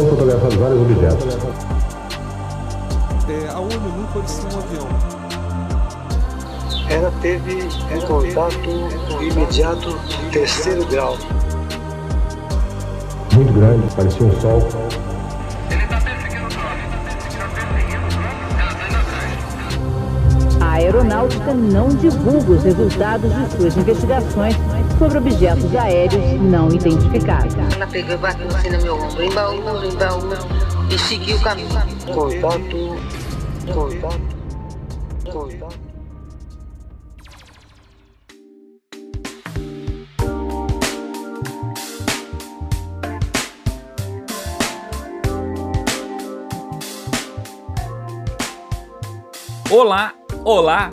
são fotografados vários objetos. É, a ONU não parecia um avião. Ela teve um contato imediato terceiro grau. Muito grande, parecia um sol. Aeronáutica não divulga os resultados de suas investigações sobre objetos aéreos não identificados. Ela pegou e bateu assim no meu ombro, embaúba, embaúba, e seguiu o caminho. Contato, contato, contato. Olá, olá,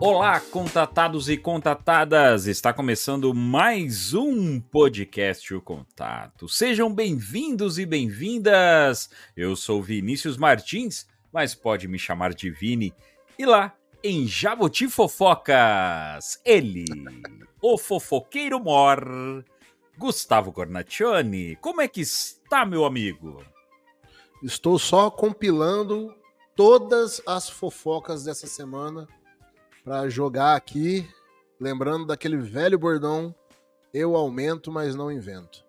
olá, contatados e contatadas! Está começando mais um podcast O Contato. Sejam bem-vindos e bem-vindas! Eu sou Vinícius Martins, mas pode me chamar de Vini. E lá, em Jabuti Fofocas, ele, o fofoqueiro mor, Gustavo Cornaccioni. Como é que está, meu amigo? Estou só compilando todas as fofocas dessa semana para jogar aqui, lembrando daquele velho bordão: eu aumento, mas não invento.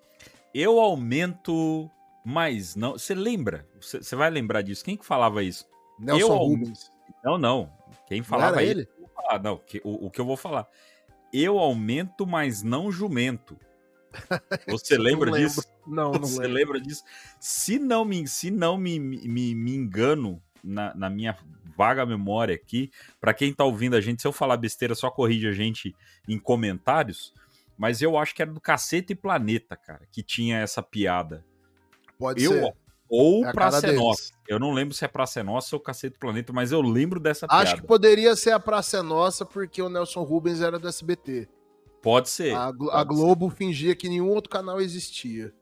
Eu aumento, mas não. Você lembra? Você vai lembrar disso? Quem que falava isso? Nelson eu Rubens. Não, não. Quem falava não ele? Ah, não. Que, o, o que eu vou falar? Eu aumento, mas não jumento. Você lembra não disso? Não, não Você lembro. lembra disso? Se não me, se não me, me, me engano, na, na minha vaga memória aqui, para quem tá ouvindo a gente, se eu falar besteira, só corrige a gente em comentários. Mas eu acho que era do Cacete e Planeta, cara, que tinha essa piada. Pode eu, ser. Ou É Praça é. Nossa. Eu não lembro se é Praça é Nossa ou Cacete e Planeta, mas eu lembro dessa piada. Acho que poderia ser a Praça é Nossa, porque o Nelson Rubens era do SBT. Pode ser. A, Glo- pode a Globo fingia que nenhum outro canal existia.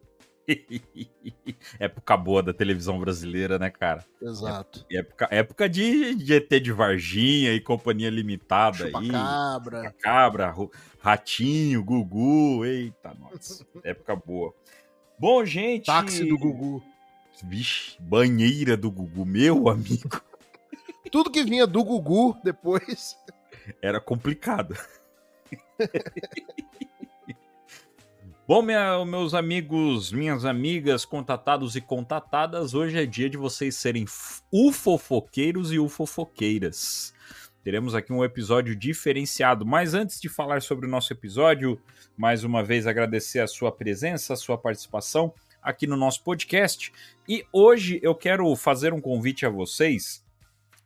época boa da televisão brasileira, né, cara? Exato. Época, época de, de ET de Varginha e companhia limitada aí. Chupacabra. Cabra, Ru- Ratinho, Gugu. Eita, nossa. época boa. Bom, gente. Táxi do Gugu. Vixe, banheira do Gugu, meu amigo. Tudo que vinha do Gugu depois. Era complicado. Bom, minha- meus amigos, minhas amigas, contatados e contatadas, hoje é dia de vocês serem ufofoqueiros e ufofoqueiras. Teremos aqui um episódio diferenciado, mas antes de falar sobre o nosso episódio, mais uma vez agradecer a sua presença, a sua participação aqui no nosso podcast. E hoje eu quero fazer um convite a vocês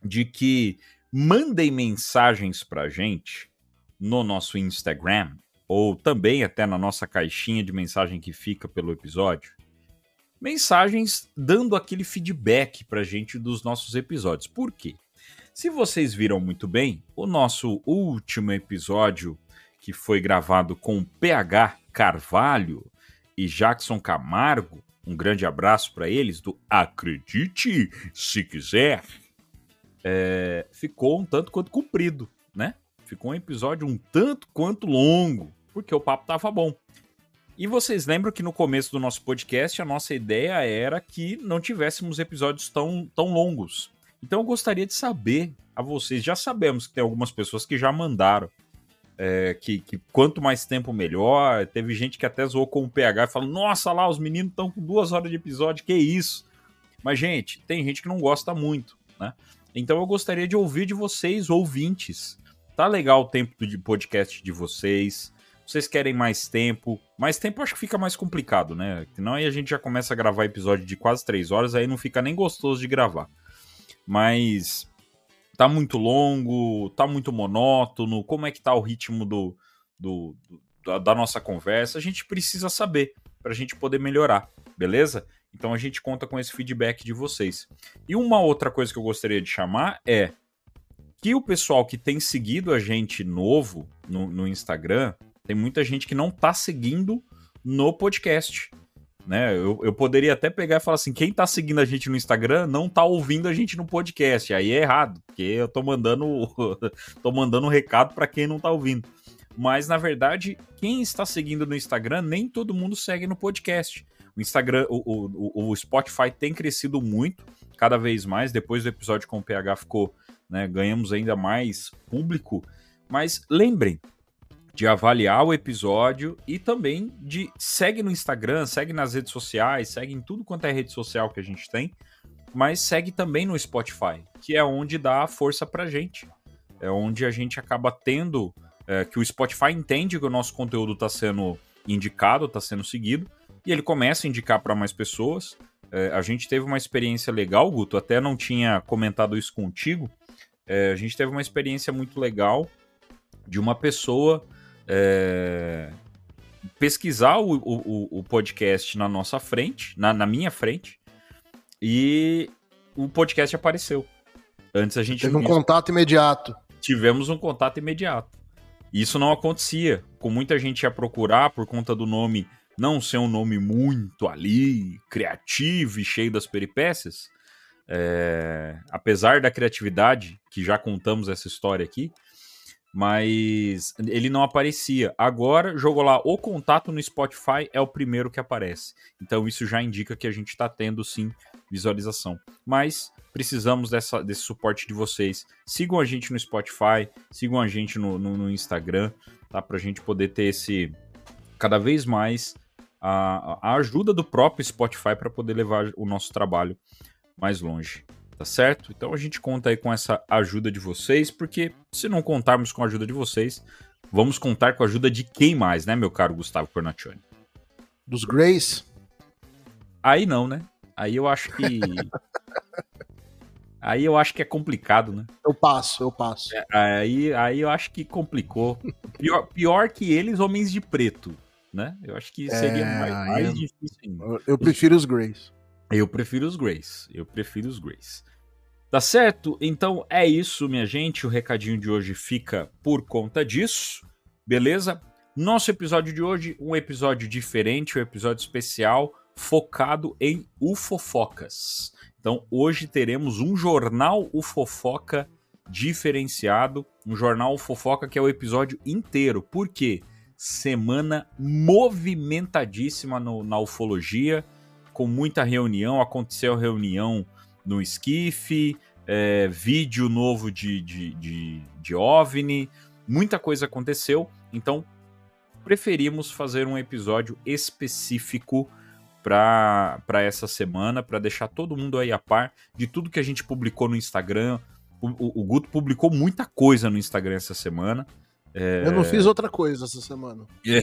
de que mandem mensagens pra gente no nosso Instagram ou também até na nossa caixinha de mensagem que fica pelo episódio. Mensagens dando aquele feedback pra gente dos nossos episódios. Por quê? Se vocês viram muito bem, o nosso último episódio, que foi gravado com PH Carvalho e Jackson Camargo, um grande abraço para eles do Acredite se quiser, é, ficou um tanto quanto comprido, né? Ficou um episódio um tanto quanto longo, porque o papo tava bom. E vocês lembram que no começo do nosso podcast a nossa ideia era que não tivéssemos episódios tão, tão longos. Então eu gostaria de saber a vocês. Já sabemos que tem algumas pessoas que já mandaram. é, que, que quanto mais tempo melhor. Teve gente que até zoou com o PH e falou: Nossa, lá, os meninos estão com duas horas de episódio, que isso? Mas, gente, tem gente que não gosta muito, né? Então eu gostaria de ouvir de vocês, ouvintes. Tá legal o tempo de podcast de vocês. Vocês querem mais tempo? Mais tempo acho que fica mais complicado, né? Senão aí a gente já começa a gravar episódio de quase três horas, aí não fica nem gostoso de gravar. Mas tá muito longo, tá muito monótono, como é que tá o ritmo do, do, do- da, nossa conversa? A gente precisa saber pra gente poder melhorar, beleza? Então a gente conta com esse feedback de vocês. E uma outra coisa que eu gostaria de chamar é que o pessoal que tem seguido a gente novo no, no Instagram, tem muita gente que não tá seguindo no podcast. Né? Eu, eu poderia até pegar e falar assim: quem tá seguindo a gente no Instagram não tá ouvindo a gente no podcast. Aí é errado, porque eu tô mandando, tô mandando um recado para quem não tá ouvindo. Mas na verdade, quem está seguindo no Instagram, nem todo mundo segue no podcast. O Instagram, o, o, o Spotify tem crescido muito, cada vez mais. Depois do episódio com o PH ficou, né, ganhamos ainda mais público. Mas lembrem de avaliar o episódio e também de segue no Instagram, segue nas redes sociais, segue em tudo quanto é rede social que a gente tem, mas segue também no Spotify, que é onde dá força pra gente. É onde a gente acaba tendo é, que o Spotify entende que o nosso conteúdo está sendo indicado, está sendo seguido, e ele começa a indicar para mais pessoas. É, a gente teve uma experiência legal, Guto, até não tinha comentado isso contigo. É, a gente teve uma experiência muito legal de uma pessoa é, pesquisar o, o, o, podcast na nossa frente, na, na, minha frente, e o podcast apareceu. Antes a gente. Teve um contato imediato. Tivemos um contato imediato. Isso não acontecia. Com muita gente ia procurar por conta do nome não ser um nome muito ali, criativo e cheio das peripécias. É... apesar da criatividade, que já contamos essa história aqui, mas ele não aparecia. Agora, jogou lá o contato no Spotify, é o primeiro que aparece. Então isso já indica que a gente está tendo sim visualização. Mas precisamos dessa, desse suporte de vocês. Sigam a gente no Spotify, sigam a gente no, no, no Instagram, tá? Para a gente poder ter esse cada vez mais a, a ajuda do próprio Spotify para poder levar o nosso trabalho mais longe. Tá certo? Então a gente conta aí com essa ajuda de vocês, porque se não contarmos com a ajuda de vocês, vamos contar com a ajuda de quem mais, né, meu caro Gustavo Cornaccioni? Dos Grays? Aí não, né? Aí eu acho que Aí eu acho que é complicado, né? Eu passo, eu passo. É, aí, aí eu acho que complicou. Pior, pior que eles, homens de preto, né? Eu acho que seria é, mais, mais eu, difícil ainda. Eu prefiro os Greys. Eu prefiro os Greys. Eu prefiro os Greys. Tá certo? Então é isso, minha gente. O recadinho de hoje fica por conta disso. Beleza? Nosso episódio de hoje, um episódio diferente, um episódio especial focado em ufofocas. Então, hoje teremos um jornal Ufofoca diferenciado, um jornal Ufofoca que é o episódio inteiro. Por quê? Semana movimentadíssima no, na ufologia, com muita reunião. Aconteceu reunião no Esquife, é, vídeo novo de, de, de, de OVNI, muita coisa aconteceu. Então, preferimos fazer um episódio específico para essa semana, para deixar todo mundo aí a par de tudo que a gente publicou no Instagram. O, o, o Guto publicou muita coisa no Instagram essa semana. É... Eu não fiz outra coisa essa semana. É,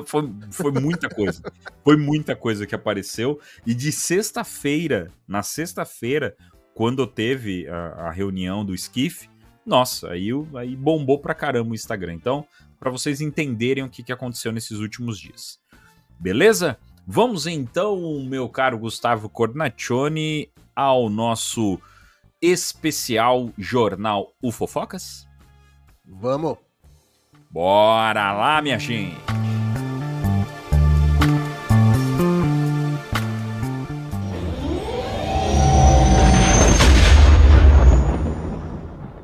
foi, foi muita coisa. foi muita coisa que apareceu. E de sexta-feira, na sexta-feira, quando teve a, a, reunião do Skiff, nossa, aí, aí bombou pra caramba o Instagram. Então, para vocês entenderem o que, que aconteceu nesses últimos dias. Beleza? Vamos então, meu caro Gustavo Cornaccioni, ao nosso especial jornal UFOfocas? Vamos! Bora lá, minha gente!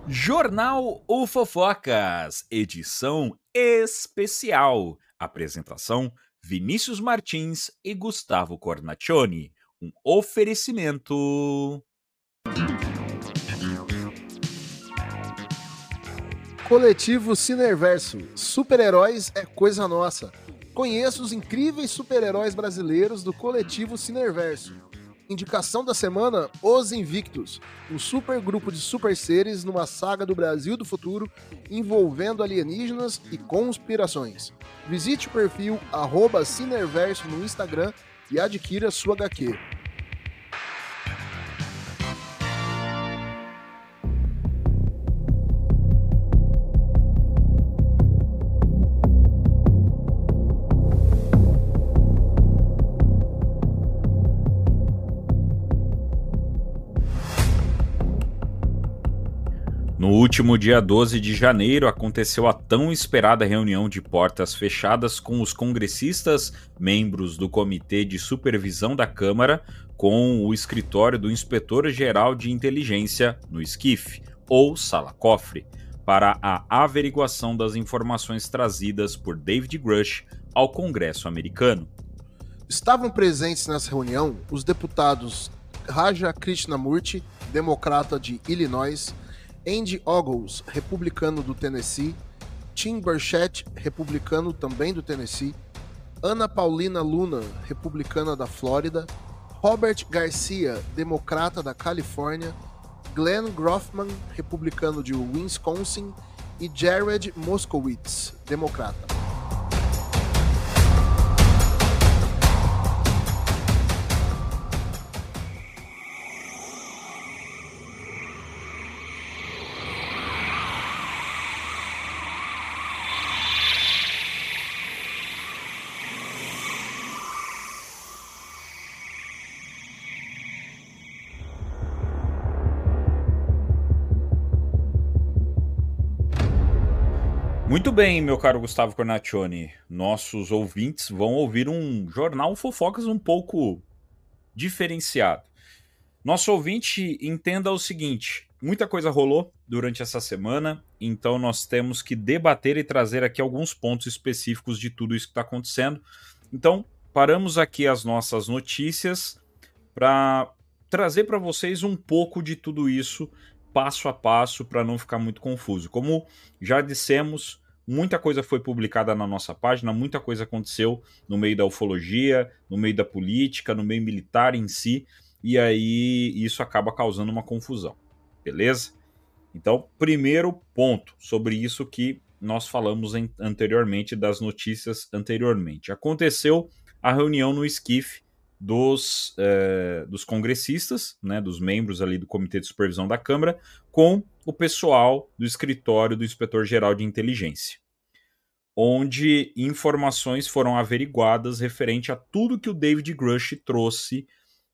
Jornal UFOfocas, edição especial. Apresentação Vinícius Martins e Gustavo Cornaccioni. Um oferecimento. Coletivo Cineverso. Super-heróis é coisa nossa. Conheça os incríveis super-heróis brasileiros do Coletivo Cineverso. Indicação da semana: Os Invictus, um super grupo de super seres numa saga do Brasil do futuro envolvendo alienígenas e conspirações. Visite o perfil Cineverso no Instagram e adquira sua HQ. Último dia 12 de janeiro aconteceu a tão esperada reunião de portas fechadas com os congressistas, membros do Comitê de Supervisão da Câmara, com o escritório do Inspetor-Geral de Inteligência, no SCIF, ou Sala Cofre, para a averiguação das informações trazidas por David Grush ao Congresso americano. Estavam presentes nessa reunião os deputados Raja Krishnamurti, democrata de Illinois, Andy Ogles, republicano do Tennessee, Tim Burchett, republicano também do Tennessee, Ana Paulina Luna, republicana da Flórida, Robert Garcia, democrata da Califórnia, Glenn Groffman, republicano de Wisconsin, e Jared Moskowitz, democrata. Bem, meu caro Gustavo Cornaccione. Nossos ouvintes vão ouvir um jornal fofocas um pouco diferenciado. Nosso ouvinte entenda o seguinte: muita coisa rolou durante essa semana, então nós temos que debater e trazer aqui alguns pontos específicos de tudo isso que está acontecendo. Então, paramos aqui as nossas notícias para trazer para vocês um pouco de tudo isso passo a passo para não ficar muito confuso. Como já dissemos, muita coisa foi publicada na nossa página, muita coisa aconteceu no meio da ufologia, no meio da política, no meio militar em si, e aí isso acaba causando uma confusão. Beleza? Então, primeiro ponto sobre isso que nós falamos em, anteriormente das notícias anteriormente. Aconteceu a reunião no esquife dos, eh, dos congressistas, né, dos membros ali do Comitê de Supervisão da Câmara, com o pessoal do escritório do Inspetor-Geral de Inteligência, onde informações foram averiguadas referente a tudo que o David Grush trouxe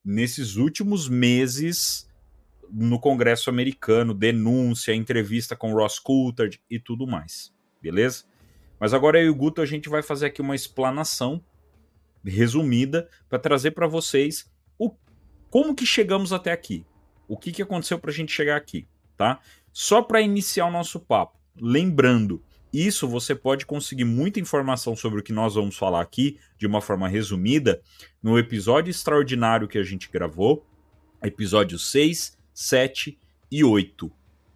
nesses últimos meses no Congresso americano, denúncia, entrevista com Ross Coulthard e tudo mais, beleza? Mas agora eu e o Guto a gente vai fazer aqui uma explanação resumida para trazer para vocês o como que chegamos até aqui. O que, que aconteceu para a gente chegar aqui, tá? Só para iniciar o nosso papo, lembrando, isso você pode conseguir muita informação sobre o que nós vamos falar aqui de uma forma resumida no episódio extraordinário que a gente gravou, episódio 6, 7 e 8.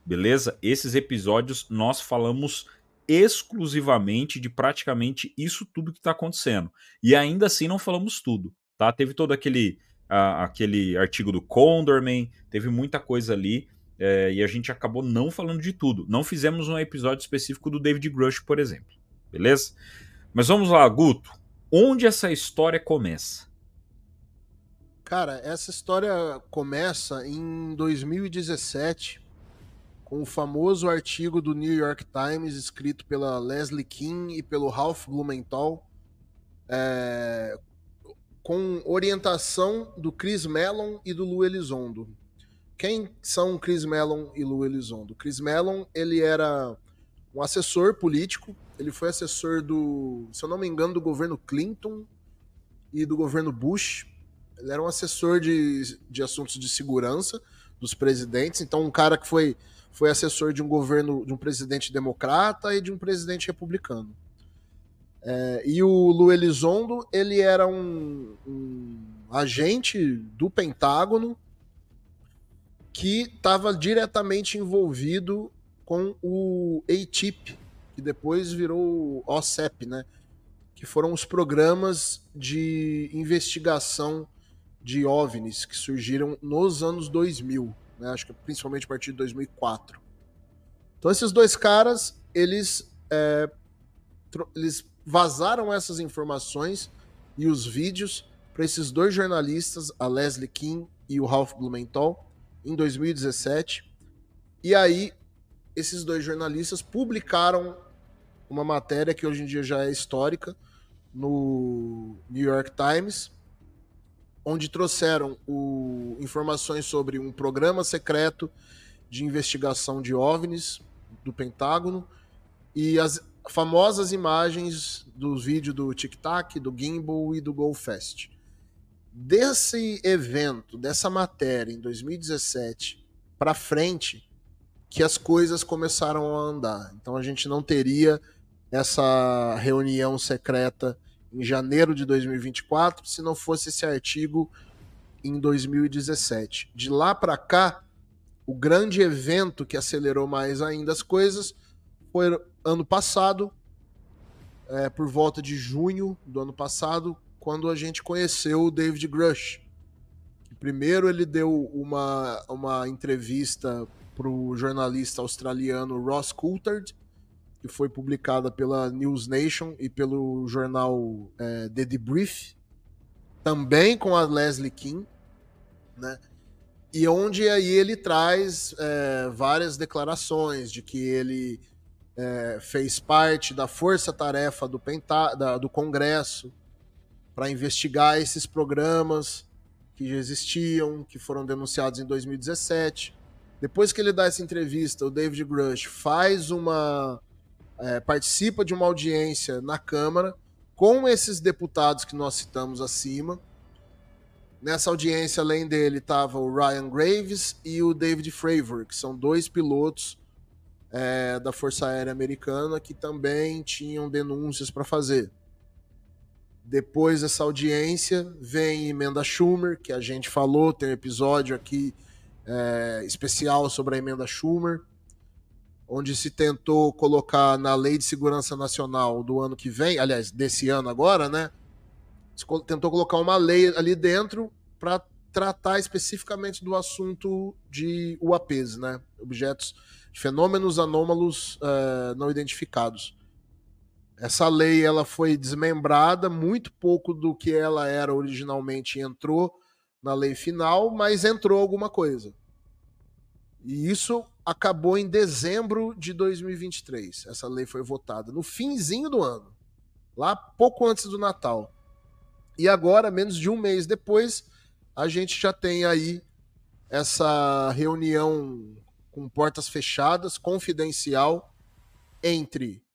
Beleza? Esses episódios nós falamos exclusivamente de praticamente isso tudo que está acontecendo. E ainda assim não falamos tudo, tá? Teve todo aquele, uh, aquele artigo do Condorman, teve muita coisa ali, é, e a gente acabou não falando de tudo. Não fizemos um episódio específico do David Grush, por exemplo. Beleza? Mas vamos lá, Guto. Onde essa história começa? Cara, essa história começa em 2017 com o famoso artigo do New York Times escrito pela Leslie King e pelo Ralph Blumenthal, é, com orientação do Chris Mellon e do Lou Elizondo. Quem são Chris Mellon e Lou Elizondo? Chris Mellon ele era um assessor político, ele foi assessor do, se eu não me engano, do governo Clinton e do governo Bush. Ele era um assessor de, de assuntos de segurança dos presidentes, então um cara que foi foi assessor de um governo, de um presidente democrata e de um presidente republicano. É, e o Lu Elizondo, ele era um, um agente do Pentágono que estava diretamente envolvido com o ATIP, que depois virou OCEP, né? Que foram os programas de investigação de OVNIs que surgiram nos anos 2000 né? Acho que principalmente a partir de 2004. Então esses dois caras, eles, é, eles vazaram essas informações e os vídeos para esses dois jornalistas, a Leslie King e o Ralph Blumenthal, em 2017. E aí esses dois jornalistas publicaram uma matéria que hoje em dia já é histórica no New York Times, onde trouxeram o, informações sobre um programa secreto de investigação de OVNIs do Pentágono e as famosas imagens dos vídeos do Tic Tac, do Gimbal e do GoFest. Desse evento, dessa matéria em 2017 para frente, que as coisas começaram a andar. Então a gente não teria essa reunião secreta em janeiro de 2024, se não fosse esse artigo em 2017. De lá para cá, o grande evento que acelerou mais ainda as coisas foi ano passado, é, por volta de junho do ano passado, quando a gente conheceu o David Grush. Primeiro ele deu uma, uma entrevista para o jornalista australiano Ross Coulthard, que foi publicada pela News Nation e pelo jornal é, The Debrief, também com a Leslie King, né? E onde aí ele traz é, várias declarações de que ele é, fez parte da força-tarefa do, do Congresso para investigar esses programas que já existiam, que foram denunciados em 2017. Depois que ele dá essa entrevista, o David Grush faz uma. É, participa de uma audiência na Câmara com esses deputados que nós citamos acima. Nessa audiência, além dele, estava o Ryan Graves e o David Fravor, que são dois pilotos é, da Força Aérea Americana que também tinham denúncias para fazer. Depois dessa audiência, vem emenda Schumer, que a gente falou, tem um episódio aqui é, especial sobre a emenda Schumer, onde se tentou colocar na Lei de Segurança Nacional do ano que vem, aliás, desse ano agora, né? Se tentou colocar uma lei ali dentro para tratar especificamente do assunto de UAPs, né? Objetos fenômenos anômalos uh, não identificados. Essa lei ela foi desmembrada, muito pouco do que ela era originalmente entrou na lei final, mas entrou alguma coisa. E isso acabou em dezembro de 2023. Essa lei foi votada no finzinho do ano, lá pouco antes do Natal. E agora, menos de um mês depois, a gente já tem aí essa reunião com portas fechadas, confidencial, entre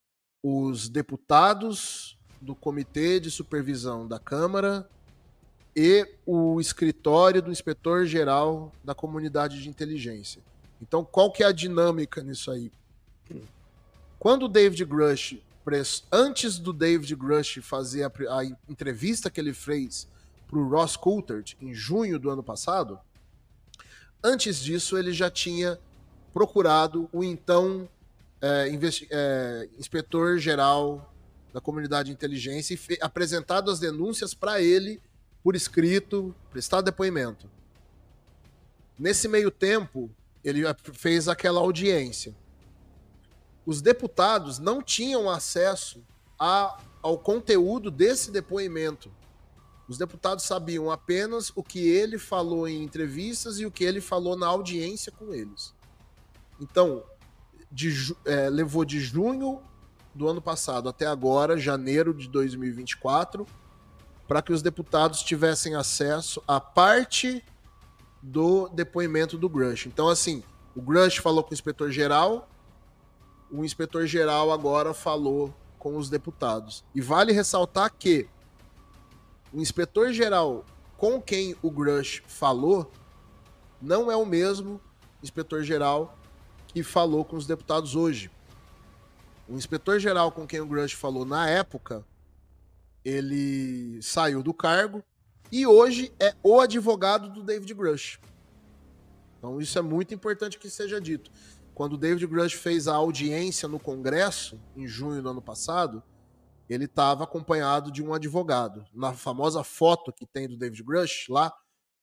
os deputados do Comitê de Supervisão da Câmara e o escritório do inspetor-geral da comunidade de inteligência. Então, qual que é a dinâmica nisso aí? Quando o David Grush, antes do David Grush fazer a, a entrevista que ele fez para o Ross Coulthard em junho do ano passado, antes disso ele já tinha procurado o então é, é, inspetor-geral da comunidade de inteligência e apresentado as denúncias para ele por escrito, prestado depoimento. Nesse meio tempo, ele fez aquela audiência. Os deputados não tinham acesso a, ao conteúdo desse depoimento. Os deputados sabiam apenas o que ele falou em entrevistas e o que ele falou na audiência com eles. Então, de, é, levou de junho do ano passado até agora, janeiro de 2024, para que os deputados tivessem acesso à parte do depoimento do Grush. Então, assim, o Grush falou com o inspetor-geral, o inspetor-geral agora falou com os deputados. E vale ressaltar que o inspetor-geral com quem o Grush falou não é o mesmo inspetor-geral que falou com os deputados hoje. O inspetor-geral com quem o Grush falou na época, ele saiu do cargo e hoje é o advogado do David Grush. Então isso é muito importante que seja dito. Quando o David Grush fez a audiência no Congresso, em junho do ano passado, ele estava acompanhado de um advogado. Na famosa foto que tem do David Grush, lá,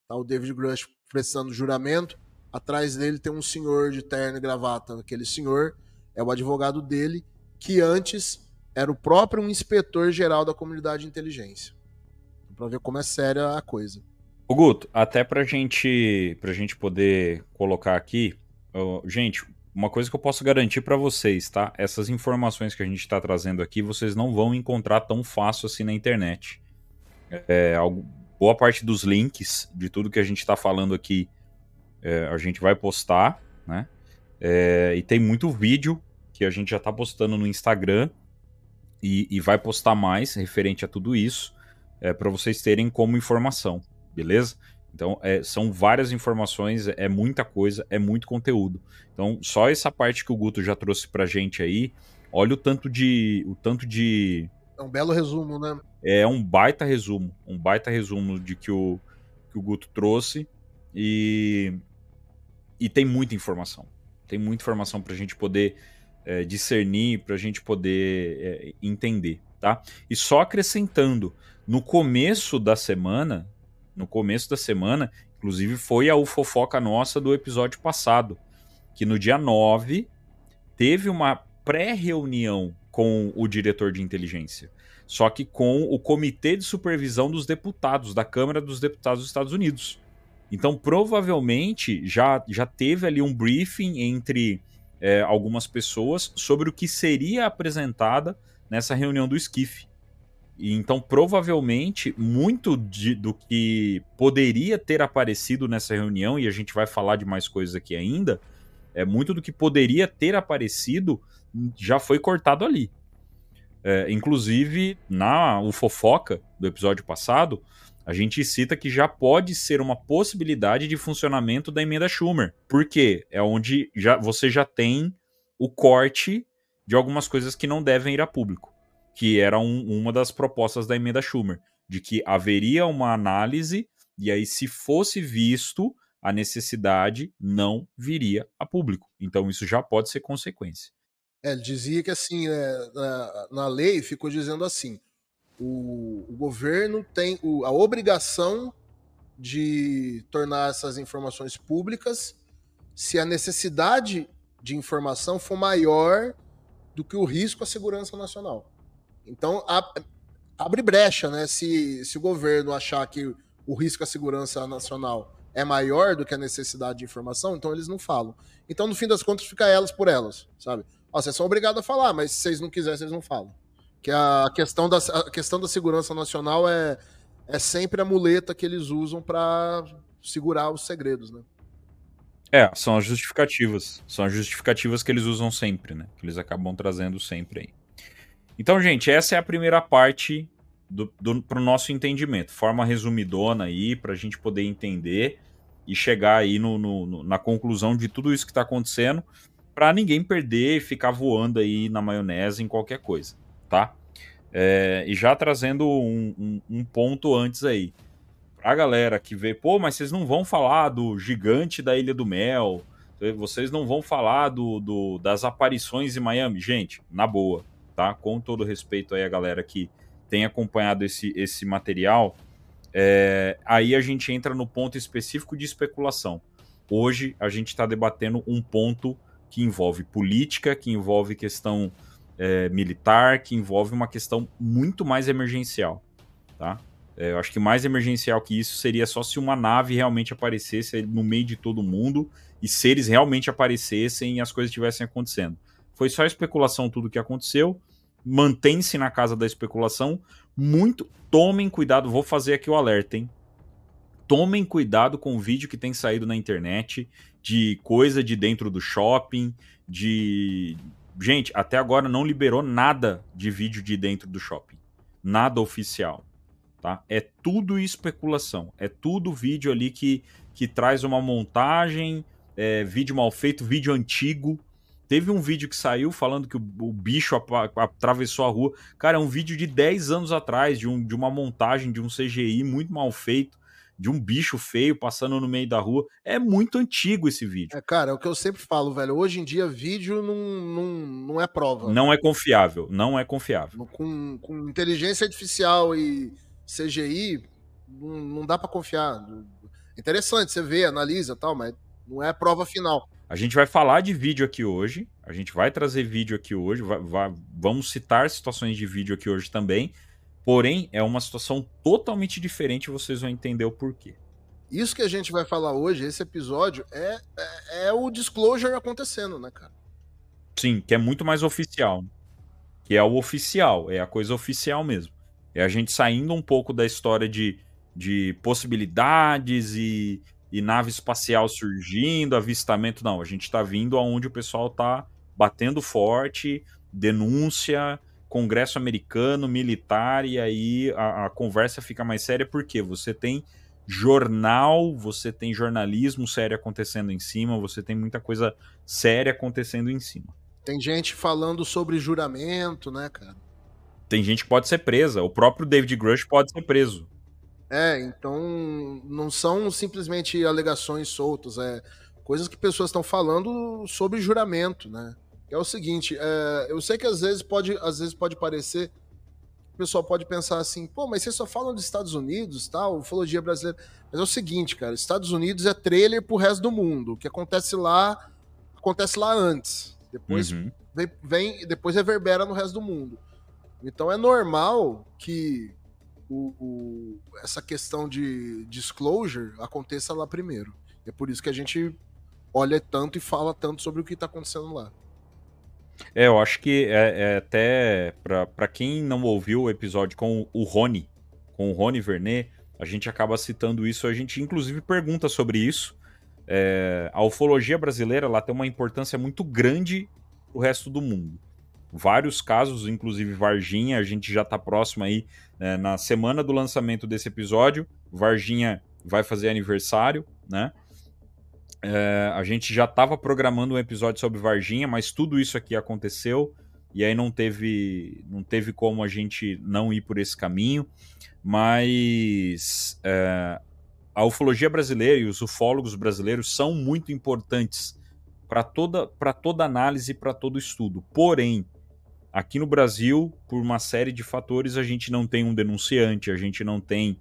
tá o David Grush prestando juramento, Atrás dele tem um senhor de terno e gravata. Aquele senhor é o advogado dele, que antes era o próprio inspetor-geral da comunidade de inteligência. Para ver como é séria a coisa. O Guto, até pra gente, pra gente poder colocar aqui, gente, uma coisa que eu posso garantir para vocês, tá? Essas informações que a gente está trazendo aqui, vocês não vão encontrar tão fácil assim na internet. É, boa parte dos links de tudo que a gente está falando aqui é, a gente vai postar, né? É, e tem muito vídeo que a gente já tá postando no Instagram e, e vai postar mais referente a tudo isso é, para vocês terem como informação, beleza? Então, é, são várias informações, é muita coisa, é muito conteúdo. Então, só essa parte que o Guto já trouxe pra gente aí, olha o tanto de. O tanto de. É um belo resumo, né? É um baita resumo, um baita resumo de que o, que o Guto trouxe e, e tem muita informação. Tem muita informação para a gente poder é, discernir, para a gente poder é, entender, tá? E só acrescentando, no começo da semana, no começo da semana, inclusive foi a ufofoca nossa do episódio passado, que no dia 9 teve uma pré-reunião com o diretor de inteligência, só que com o Comitê de Supervisão dos Deputados, da Câmara dos Deputados dos Estados Unidos. Então, provavelmente, já, já teve ali um briefing entre é, algumas pessoas sobre o que seria apresentada nessa reunião do Esquife. E então, provavelmente, muito de, do que poderia ter aparecido nessa reunião, e a gente vai falar de mais coisas aqui ainda, é muito do que poderia ter aparecido já foi cortado ali. É, inclusive, na o fofoca do episódio passado, a gente cita que já pode ser uma possibilidade de funcionamento da emenda Schumer. Porque é onde já, você já tem o corte de algumas coisas que não devem ir a público. Que era um, uma das propostas da emenda Schumer. De que haveria uma análise, e aí, se fosse visto a necessidade, não viria a público. Então, isso já pode ser consequência. É, ele dizia que assim, é, na, na, lei ficou dizendo assim: o, o governo tem o, a obrigação de tornar essas informações públicas se a necessidade de informação for maior do que o risco à segurança nacional. Então, a, abre brecha, né? Se, se o governo achar que o risco à segurança nacional é maior do que a necessidade de informação, então eles não falam. Então, no fim das contas, fica elas por elas, sabe? Ó, vocês são obrigados a falar, mas se vocês não quiserem, vocês não falam. Que a questão da, a questão da segurança nacional é, é sempre a muleta que eles usam para segurar os segredos, né? É, são as justificativas. São as justificativas que eles usam sempre, né? Que eles acabam trazendo sempre aí. Então, gente, essa é a primeira parte do, do, pro nosso entendimento. Forma resumidona aí, para a gente poder entender e chegar aí no, no, na conclusão de tudo isso que está acontecendo para ninguém perder e ficar voando aí na maionese em qualquer coisa, tá? É, e já trazendo um, um, um, ponto antes aí. Pra galera que vê, pô, mas vocês não vão falar do gigante da Ilha do Mel, vocês não vão falar do, do, das aparições em Miami. Gente, na boa, tá? Com todo respeito aí a galera que tem acompanhado esse, esse material, é, aí a gente entra no ponto específico de especulação. Hoje a gente está debatendo um ponto que envolve política, que envolve questão é, militar, que envolve uma questão muito mais emergencial, tá? É, eu acho que mais emergencial que isso seria só se uma nave realmente aparecesse no meio de todo mundo e seres realmente aparecessem e as coisas estivessem acontecendo. Foi só especulação tudo que aconteceu. Mantém-se na casa da especulação. Muito. Tomem cuidado, vou fazer aqui o alerta, hein? Tomem cuidado com o vídeo que tem saído na internet de coisa de dentro do shopping, de. Gente, até agora não liberou nada de vídeo de dentro do shopping. Nada oficial. Tá? É tudo especulação. É tudo vídeo ali que, que traz uma montagem, é, vídeo mal feito, vídeo antigo. Teve um vídeo que saiu falando que o, o bicho atravessou a rua. Cara, é um vídeo de 10 anos atrás, de, um, de uma montagem, de um CGI muito mal feito de um bicho feio passando no meio da rua. É muito antigo esse vídeo. É, cara, é o que eu sempre falo, velho. Hoje em dia, vídeo não, não, não é prova. Não é confiável, não é confiável. Com, com inteligência artificial e CGI, não, não dá para confiar. Interessante, você vê, analisa tal, mas não é prova final. A gente vai falar de vídeo aqui hoje. A gente vai trazer vídeo aqui hoje. Vai, vai, vamos citar situações de vídeo aqui hoje também. Porém, é uma situação totalmente diferente, vocês vão entender o porquê. Isso que a gente vai falar hoje, esse episódio, é, é, é o disclosure acontecendo, né, cara? Sim, que é muito mais oficial. Que é o oficial, é a coisa oficial mesmo. É a gente saindo um pouco da história de, de possibilidades e, e nave espacial surgindo, avistamento. Não, a gente está vindo aonde o pessoal está batendo forte, denúncia, Congresso americano, militar, e aí a, a conversa fica mais séria porque você tem jornal, você tem jornalismo sério acontecendo em cima, você tem muita coisa séria acontecendo em cima. Tem gente falando sobre juramento, né, cara? Tem gente que pode ser presa. O próprio David Grush pode ser preso. É, então não são simplesmente alegações soltas, é coisas que pessoas estão falando sobre juramento, né? É o seguinte, é, eu sei que às vezes pode, às vezes pode parecer, o pessoal pode pensar assim, pô, mas vocês só falam dos Estados Unidos, tal, ufologia brasileira. Mas é o seguinte, cara, Estados Unidos é trailer pro resto do mundo. O que acontece lá, acontece lá antes. Depois Uhum. vem, vem depois reverbera no resto do mundo. Então é normal que o- o- essa questão de disclosure aconteça lá primeiro. É por isso que a gente olha tanto e fala tanto sobre o que está acontecendo lá. É, eu acho que é, é até pra quem não ouviu o episódio com o Rony, com o Rony Vernet, a gente acaba citando isso, a gente inclusive pergunta sobre isso. É, a ufologia brasileira ela tem uma importância muito grande pro resto do mundo. Vários casos, inclusive Varginha, a gente já tá próximo aí né, na semana do lançamento desse episódio. Varginha vai fazer aniversário, né? É, a gente já estava programando um episódio sobre Varginha, mas tudo isso aqui aconteceu e aí não teve, não teve como a gente não ir por esse caminho. Mas é, a ufologia brasileira e os ufólogos brasileiros são muito importantes para toda, para toda análise e para todo estudo. Porém, aqui no Brasil, por uma série de fatores, a gente não tem um denunciante, a gente não tem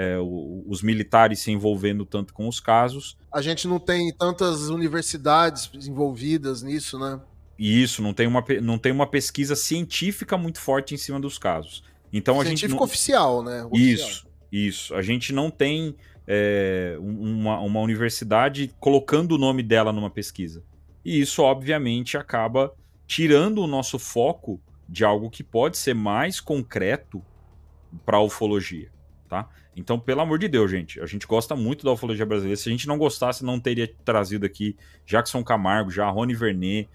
é, o- os militares se envolvendo tanto com os casos. A gente não tem tantas universidades envolvidas nisso, né? E isso, não tem uma, não tem uma pesquisa científica muito forte em cima dos casos. Então a gente. Científico não- oficial, né? Oficial. Isso, isso. A gente não tem é, um- uma, uma universidade colocando o nome dela numa pesquisa. E isso, obviamente, acaba tirando o nosso foco de algo que pode ser mais concreto para a ufologia, tá? Então, pelo amor de Deus, gente, a gente gosta muito da ufologia brasileira. Se a gente não gostasse, não teria trazido aqui Jackson Camargo, já Rony Vernet.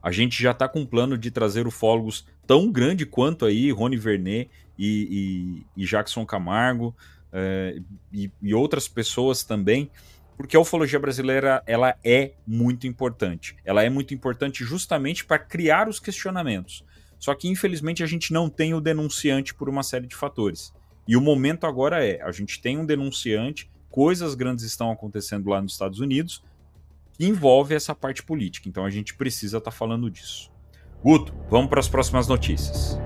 A gente já está com um plano de trazer ufólogos tão grande quanto aí Rony Vernet e, e- e Jackson Camargo é, e, e outras pessoas também, porque a ufologia brasileira ela é muito importante. Ela é muito importante justamente para criar os questionamentos. Só que infelizmente a gente não tem o denunciante por uma série de fatores. E o momento agora é, a gente tem um denunciante, coisas grandes estão acontecendo lá nos Estados Unidos, que envolve essa parte política. Então a gente precisa estar falando disso. Guto, vamos para as próximas notícias.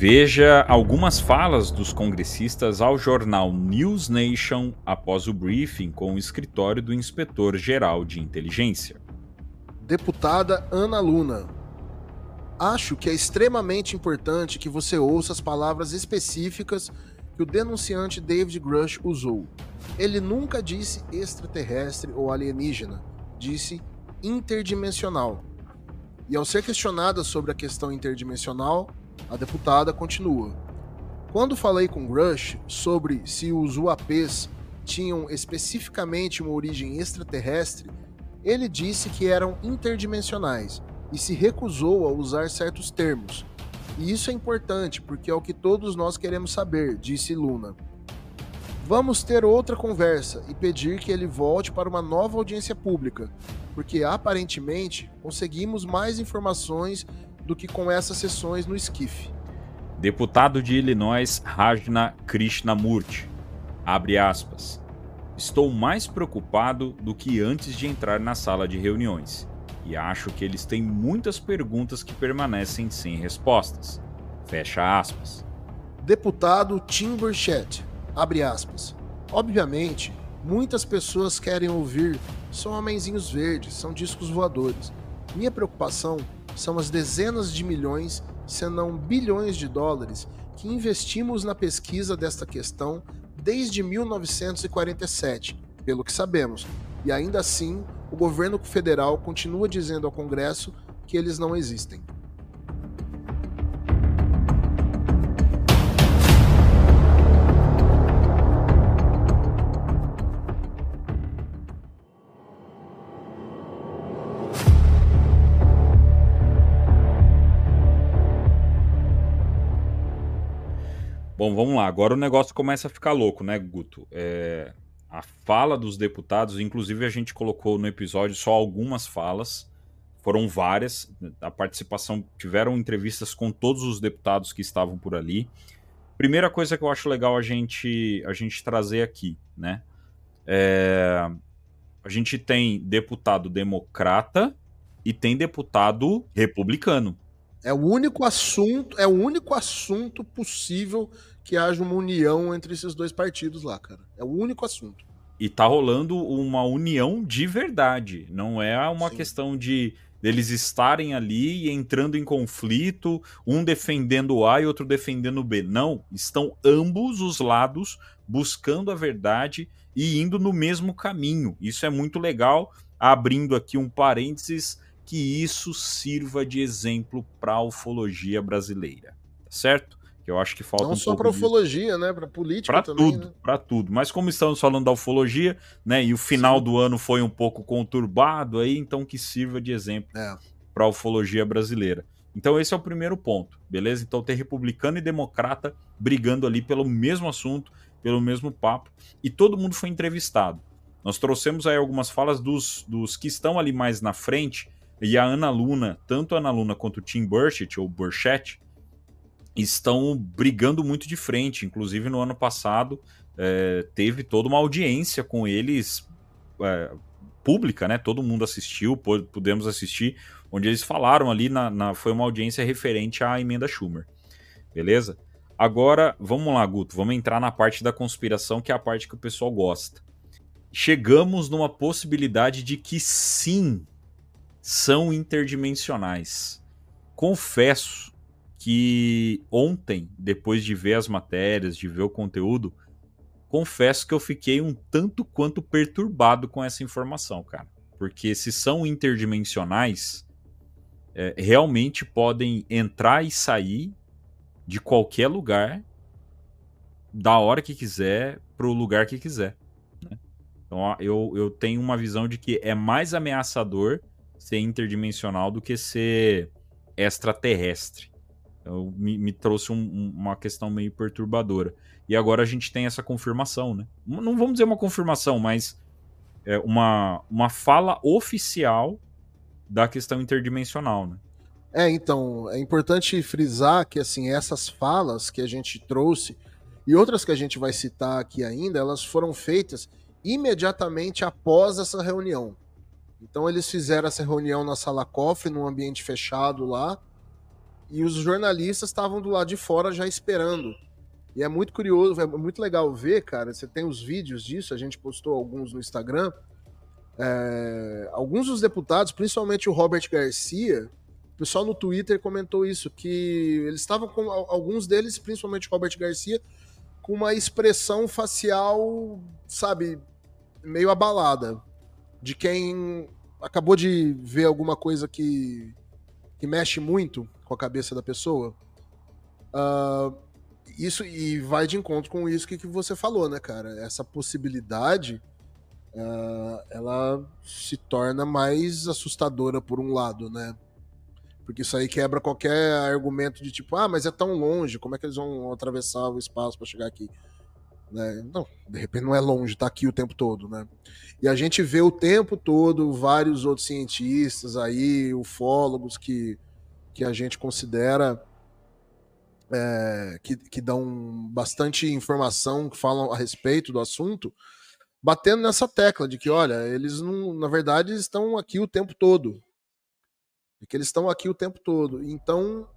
Veja algumas falas dos congressistas ao jornal News Nation após o briefing com o escritório do inspetor-geral de inteligência. Deputada Ana Luna. Acho que é extremamente importante que você ouça as palavras específicas que o denunciante David Grush usou. Ele nunca disse extraterrestre ou alienígena, disse interdimensional. E ao ser questionada sobre a questão interdimensional, a deputada continua. Quando falei com Grush sobre se os UAPs tinham especificamente uma origem extraterrestre, ele disse que eram interdimensionais e se recusou a usar certos termos. E isso é importante porque é o que todos nós queremos saber, disse Luna. Vamos ter outra conversa e pedir que ele volte para uma nova audiência pública, porque aparentemente conseguimos mais informações do que com essas sessões no esquife. Deputado de Illinois Rajna Krishnamurti. Abre aspas. Estou mais preocupado do que antes de entrar na sala de reuniões. E acho que eles têm muitas perguntas que permanecem sem respostas. Fecha aspas. Deputado Tim Burchett, abre aspas. Obviamente, muitas pessoas querem ouvir são homenzinhos verdes, são discos voadores. Minha preocupação são as dezenas de milhões, se não bilhões de dólares que investimos na pesquisa desta questão desde 1947, pelo que sabemos. E ainda assim, o governo federal continua dizendo ao Congresso que eles não existem. Bom, vamos lá. Agora o negócio começa a ficar louco, né, Guto? É, a fala dos deputados, inclusive a gente colocou no episódio só algumas falas, foram várias. A participação tiveram entrevistas com todos os deputados que estavam por ali. Primeira coisa que eu acho legal a gente a gente trazer aqui, né? É, a gente tem deputado democrata e tem deputado republicano. É o único assunto, é o único assunto possível que haja uma união entre esses dois partidos lá, cara. É o único assunto. E tá rolando uma união de verdade. Não é uma Sim. questão de deles estarem ali e entrando em conflito, um defendendo o A e outro defendendo o B. Não, estão ambos os lados buscando a verdade e indo no mesmo caminho. Isso é muito legal. Abrindo aqui um parênteses, que isso sirva de exemplo para a ufologia brasileira, tá certo? Que eu acho que falta Não um só disso. ufologia, né? Pra política Pra também, tudo, né? pra tudo. Mas como estamos falando da ufologia, né, e o final do ano foi um pouco conturbado aí, então que sirva de exemplo É. para a ufologia brasileira. Então esse é o primeiro ponto, beleza? Então ter republicano e democrata brigando ali pelo mesmo assunto, pelo mesmo papo, e todo mundo foi entrevistado. Nós trouxemos aí algumas falas dos, dos que estão ali mais na frente, e a Ana Luna, tanto a Ana Luna quanto o Tim Burchett, ou Burchett, estão brigando muito de frente. Inclusive, no ano passado, é, teve toda uma audiência com eles é, pública, né? Todo mundo assistiu, pudemos assistir, onde eles falaram ali, na, na- foi uma audiência referente à emenda Schumer. Beleza? Agora, vamos lá, Guto, vamos entrar na parte da conspiração, que é a parte que o pessoal gosta. Chegamos numa possibilidade de que sim, são interdimensionais. Confesso que ontem, depois de ver as matérias, de ver o conteúdo, confesso que eu fiquei um tanto quanto perturbado com essa informação, cara. Porque se são interdimensionais, é, realmente podem entrar e sair de qualquer lugar, da hora que quiser, pro lugar que quiser. né? Então ó, eu, eu tenho uma visão de que é mais ameaçador ser interdimensional do que ser extraterrestre. Então, me, me trouxe um- um- uma questão meio perturbadora. E agora a gente tem essa confirmação, né? Não vamos dizer uma confirmação, mas é uma, uma fala oficial da questão interdimensional, né? É, então, é importante frisar que assim, essas falas que a gente trouxe e outras que a gente vai citar aqui ainda, elas foram feitas imediatamente após essa reunião. Então eles fizeram essa reunião na sala cofre, num ambiente fechado lá, e os jornalistas estavam do lado de fora já esperando. E é muito curioso, é muito legal ver, cara. Você tem os vídeos disso, a gente postou alguns no Instagram. É, alguns dos deputados, principalmente o Robert Garcia, o pessoal no Twitter comentou isso, que eles estavam com al- alguns deles, principalmente o Robert Garcia, com uma expressão facial, sabe, meio abalada. De quem acabou de ver alguma coisa que, que mexe muito com a cabeça da pessoa. Ah, isso e vai de encontro com isso que, que você falou, né, cara? Essa possibilidade ah, ela se torna mais assustadora por um lado, né? Porque isso aí quebra qualquer argumento de tipo, ah, mas é tão longe, como é que eles vão atravessar o espaço para chegar aqui? Né? Não, de repente não é longe, tá aqui o tempo todo, né? E a gente vê o tempo todo vários outros cientistas aí, ufólogos que, que a gente considera é, que, que dão bastante informação, que falam a respeito do assunto, batendo nessa tecla de que, olha, eles não, na verdade, estão aqui o tempo todo. E que eles estão aqui o tempo todo. Então,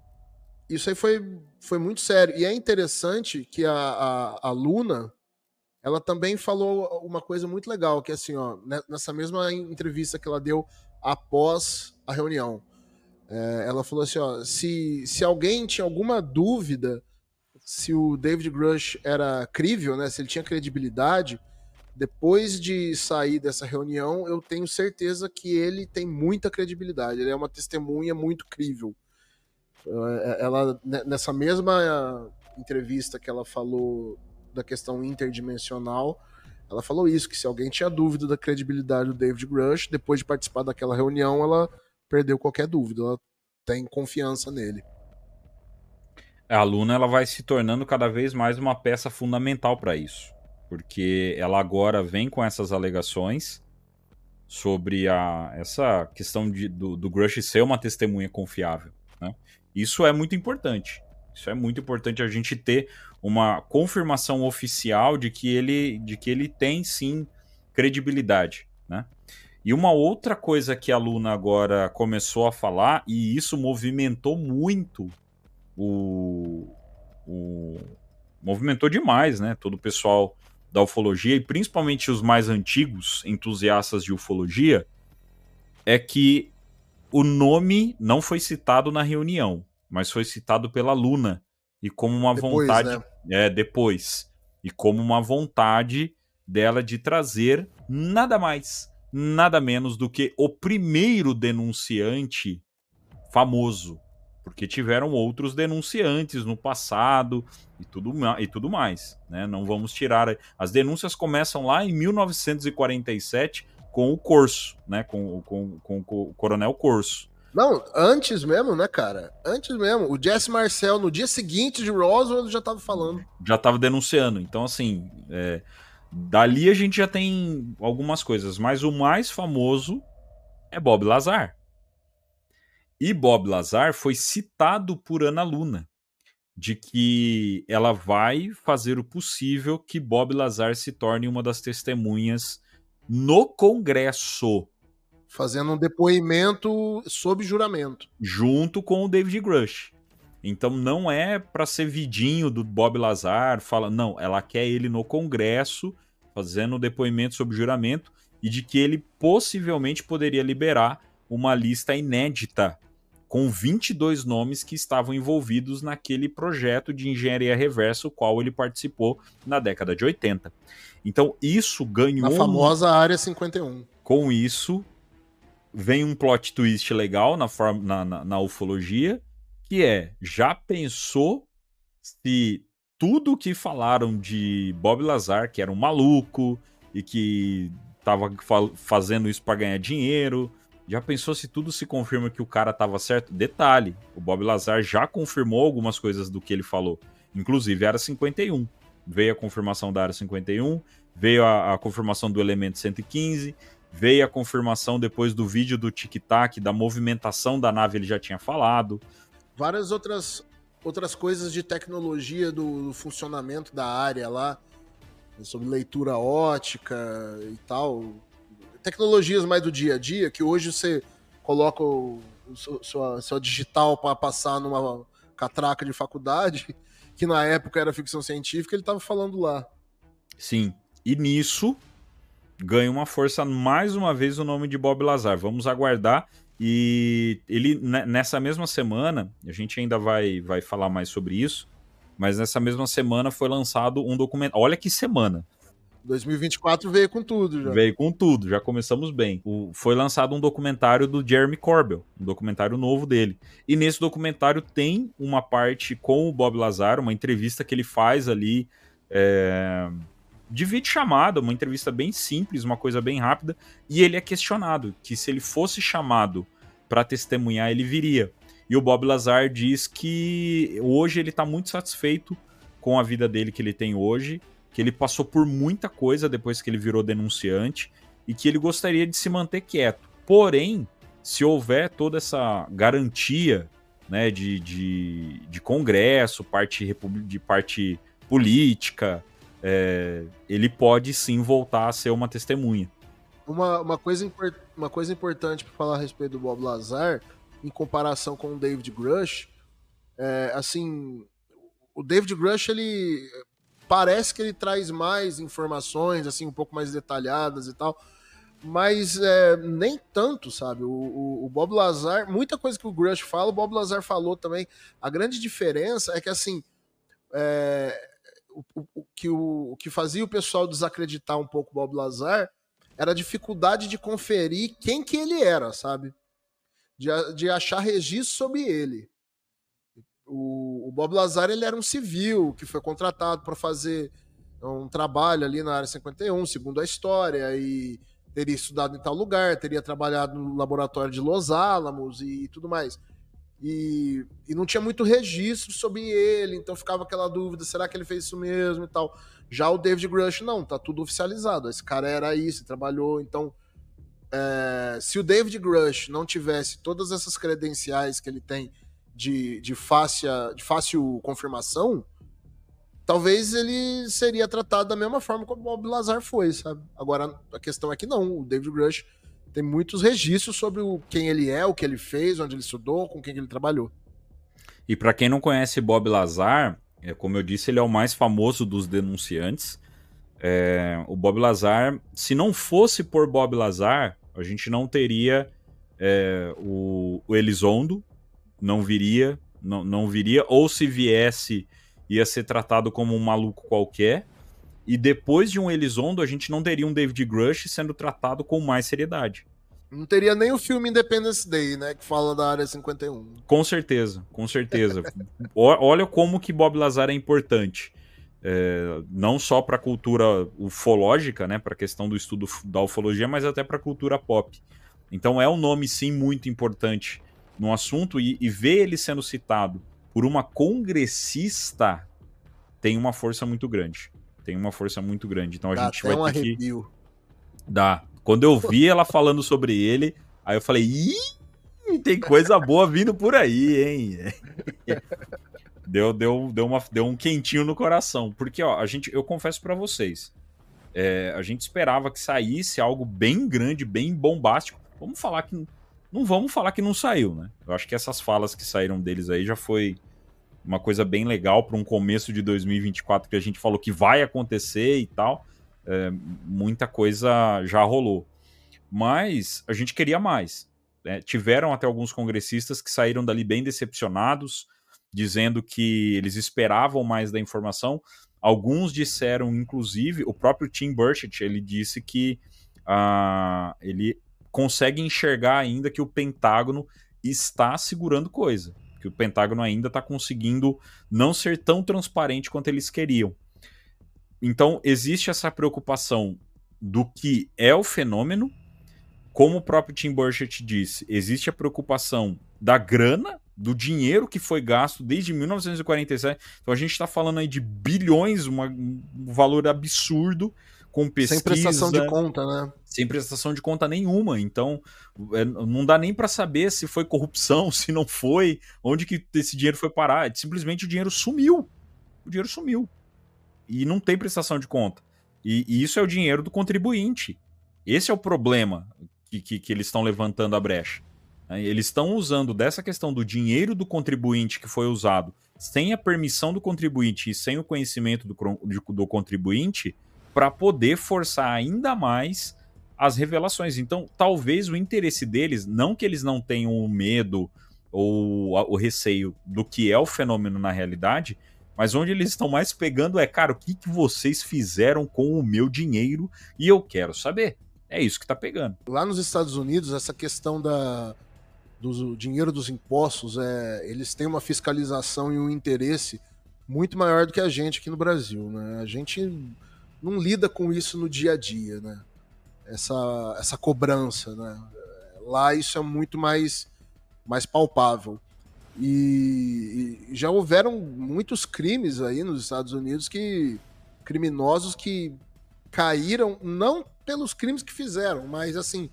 isso aí foi, foi muito sério. E é interessante que a, a, a Luna, ela também falou uma coisa muito legal, que é assim, ó, ne- nessa mesma entrevista que ela deu após a reunião, é, ela falou assim, ó, se, se alguém tinha alguma dúvida se o David Grush era crível, né, se ele tinha credibilidade, depois de sair dessa reunião, eu tenho certeza que ele tem muita credibilidade. Ele é uma testemunha muito crível. Eh, Ela ne- nessa mesma entrevista que ela falou da questão interdimensional, ela falou isso que se alguém tinha dúvida da credibilidade do David Grush, depois de participar daquela reunião, ela perdeu qualquer dúvida. Ela tem confiança nele. A Luna ela vai se tornando cada vez mais uma peça fundamental para isso, porque ela agora vem com essas alegações sobre a, essa questão de, do, do Grush ser uma testemunha confiável. Isso é muito importante. Isso é muito importante a gente ter uma confirmação oficial de que ele, de que ele tem sim credibilidade. Né? E uma outra coisa que a Luna agora começou a falar, e isso movimentou muito o. o movimentou demais, né? Todo o pessoal da ufologia, e principalmente os mais antigos entusiastas de ufologia, é que o nome não foi citado na reunião, mas foi citado pela Luna e como uma depois, vontade né? é depois e como uma vontade dela de trazer nada mais, nada menos do que o primeiro denunciante famoso, porque tiveram outros denunciantes no passado e tudo, e tudo mais, né? Não vamos tirar as denúncias começam lá em 1947 com o Corso, né? Com, com, com, com o Coronel Corso. Não, antes mesmo, né, cara? Antes mesmo. O Jesse Marcel, no dia seguinte de Roswell, já tava falando. Já tava denunciando. Então, assim, é, dali a gente já tem algumas coisas. Mas o mais famoso é Bob Lazar. E Bob Lazar foi citado por Ana Luna de que ela vai fazer o possível que Bob Lazar se torne uma das testemunhas no Congresso. Fazendo um depoimento sob juramento. Junto com o David Grush. Então não é para ser vidinho do Bob Lazar, fala, não, ela quer ele no Congresso fazendo o depoimento sob juramento e de que ele possivelmente poderia liberar uma lista inédita com 22 nomes que estavam envolvidos naquele projeto de engenharia reversa, o qual ele participou na década de 80. Então isso ganhou. Na famosa Área 51. Com isso, vem um plot twist legal na, na, na, na ufologia, que é: já pensou se tudo que falaram de Bob Lazar, que era um maluco e que estava fazendo isso para ganhar dinheiro, já pensou se tudo se confirma que o cara estava certo? Detalhe: o Bob Lazar já confirmou algumas coisas do que ele falou, inclusive era 51. Veio a confirmação da área 51, veio a, a confirmação do elemento 115, Veio a confirmação depois do vídeo do tic-tac, da movimentação da nave, ele já tinha falado. Várias outras, outras coisas de tecnologia do, do funcionamento da área lá, sobre leitura ótica e tal. Tecnologias mais do dia a dia, que hoje você coloca o, o sua, sua digital para passar numa catraca de faculdade, que na época era ficção científica, ele estava falando lá. Sim. E nisso, ganha uma força mais uma vez o nome de Bob Lazar. Vamos aguardar. E ele, nessa mesma semana, a gente ainda vai, vai falar mais sobre isso, mas nessa mesma semana foi lançado um documento. Olha que semana! 2024 veio com tudo já. Veio com tudo, já começamos bem. O, foi lançado um documentário do Jeremy Corbell, um documentário novo dele. E nesse documentário tem uma parte com o Bob Lazar, uma entrevista que ele faz ali. É de vídeo chamada, uma entrevista bem simples, uma coisa bem rápida, e ele é questionado que se ele fosse chamado para testemunhar, ele viria. E o Bob Lazar diz que hoje ele está muito satisfeito com a vida dele que ele tem hoje, que ele passou por muita coisa depois que ele virou denunciante e que ele gostaria de se manter quieto. Porém, se houver toda essa garantia né, de, de, de congresso, parte de parte política, é, ele pode sim voltar a ser uma testemunha. Uma, uma, coisa, uma coisa importante para falar a respeito do Bob Lazar, em comparação com o David Grush, é, assim, o David Grush, ele parece que ele traz mais informações, assim, um pouco mais detalhadas e tal, mas é, nem tanto, sabe? O, o, o, Bob Lazar, muita coisa que o Grush fala, o Bob Lazar falou também. A grande diferença é que, assim, é, o, o, que o, que fazia o pessoal desacreditar um pouco o Bob Lazar era a dificuldade de conferir quem que ele era, sabe? De, de achar registro sobre ele. O, Bob Lazar ele era um civil que foi contratado para fazer um trabalho ali na área 51, segundo a história, e teria estudado em tal lugar, teria trabalhado no laboratório de Los Alamos e tudo mais. e, e não tinha muito registro sobre ele, então ficava aquela dúvida, será que ele fez isso mesmo e tal. Já o David Grush, não, tá tudo oficializado. Esse cara era isso, trabalhou, então. É, se o David Grush não tivesse todas essas credenciais que ele tem de, de, fácil, de fácil confirmação, talvez ele seria tratado da mesma forma como o Bob Lazar foi, sabe? Agora, a questão é que não, o David Grush tem muitos registros sobre o, quem ele é, o que ele fez, onde ele estudou, com quem ele trabalhou. E para quem não conhece Bob Lazar, é, como eu disse, ele é o mais famoso dos denunciantes. É, o Bob Lazar, se não fosse por Bob Lazar, a gente não teria é, o, o, Elizondo, não viria, não, não viria, ou se viesse, ia ser tratado como um maluco qualquer. E depois de um Elizondo, a gente não teria um David Grush sendo tratado com mais seriedade. Não teria nem o filme Independence Day, né? Que fala da Área 51. Com certeza, com certeza. Olha como que Bob Lazar é importante. É, não só para a cultura ufológica, né, para a questão do estudo da ufologia, mas até para a cultura pop. Então é um nome sim muito importante no assunto e, e ver ele sendo citado por uma congressista tem uma força muito grande. Tem uma força muito grande. Então a Dá gente vai um ter arrepio. que dá. Quando eu vi ela falando sobre ele, aí eu falei, Ih, tem coisa boa vindo por aí, hein? deu, deu, deu, uma, deu um quentinho no coração. Porque, ó, a gente, eu confesso para vocês, é, a gente esperava que saísse algo bem grande, bem bombástico. Vamos falar que. Não vamos falar que não saiu, né? Eu acho que essas falas que saíram deles aí já foi uma coisa bem legal para um começo de 2024 que a gente falou que vai acontecer e tal. É, muita coisa já rolou. Mas a gente queria mais. Né? Tiveram até alguns congressistas que saíram dali bem decepcionados, dizendo que eles esperavam mais da informação. Alguns disseram, inclusive, o próprio Tim Burchett, ele disse que uh, ele consegue enxergar ainda que o Pentágono está segurando coisa que o Pentágono ainda está conseguindo não ser tão transparente quanto eles queriam. Então, existe essa preocupação do que é o fenômeno, como o próprio Tim Burchett disse, existe a preocupação da grana, do dinheiro que foi gasto desde 1947. Então a gente está falando aí de bilhões, uma, um valor absurdo com pesquisa. Sem prestação de conta, né? Sem prestação de conta nenhuma. Então, é, não dá nem para saber se foi corrupção, se não foi, onde que esse dinheiro foi parar. Simplesmente o dinheiro sumiu. O dinheiro sumiu. E não tem prestação de conta. E, e isso é o dinheiro do contribuinte. Esse é o problema que, que, que eles estão levantando a brecha. Né? Eles estão usando dessa questão do dinheiro do contribuinte que foi usado sem a permissão do contribuinte e sem o conhecimento do, do contribuinte para poder forçar ainda mais as revelações. Então, talvez o interesse deles, não que eles não tenham o medo ou o receio do que é o fenômeno na realidade, mas onde eles estão mais pegando é, cara, o que, que vocês fizeram com o meu dinheiro e eu quero saber. É isso que tá pegando. Lá nos Estados Unidos, essa questão da, do dinheiro dos impostos, é, eles têm uma fiscalização e um interesse muito maior do que a gente aqui no Brasil. Né? A gente não lida com isso no dia a dia, né? Essa, essa cobrança, né? Lá isso é muito mais, mais palpável. E, e já houveram muitos crimes aí nos Estados Unidos que criminosos que caíram não pelos crimes que fizeram, mas assim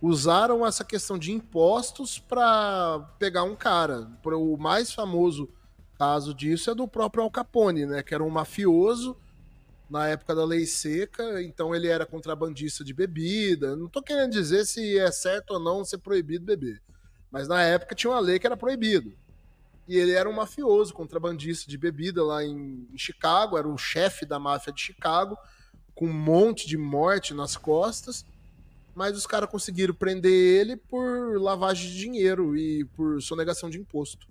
usaram essa questão de impostos para pegar um cara. O mais famoso caso disso é do próprio Al Capone, né? Que era um mafioso na época da lei seca, então ele era contrabandista de bebida. Não estou querendo dizer se é certo ou não ser proibido beber, mas na época tinha uma lei que era proibido. E ele era um mafioso, contrabandista de bebida lá em, em Chicago, era o chefe da máfia de Chicago, com um monte de morte nas costas. Mas os caras conseguiram prender ele por lavagem de dinheiro e por sonegação de imposto.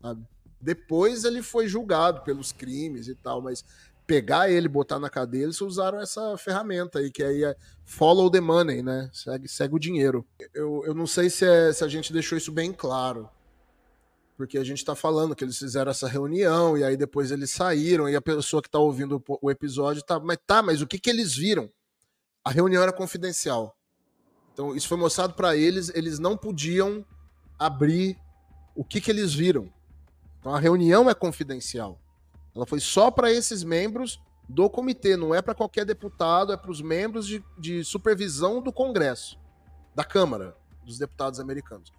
Sabe? Depois ele foi julgado pelos crimes e tal, mas pegar ele, botar na cadeia, eles usaram essa ferramenta aí, que aí é follow the money, né? Segue, segue o dinheiro. Eu, eu não sei se, é, se a gente deixou isso bem claro. Porque a gente tá falando que eles fizeram essa reunião e aí depois eles saíram e a pessoa que tá ouvindo o, o episódio tá, mas tá, mas o que que eles viram? A reunião era confidencial. Então isso foi mostrado para eles, eles não podiam abrir o que, que eles viram. Então a reunião é confidencial. Ela foi só para esses membros do comitê, não é para qualquer deputado, é para os membros de, de supervisão do Congresso, da Câmara dos Deputados Americanos.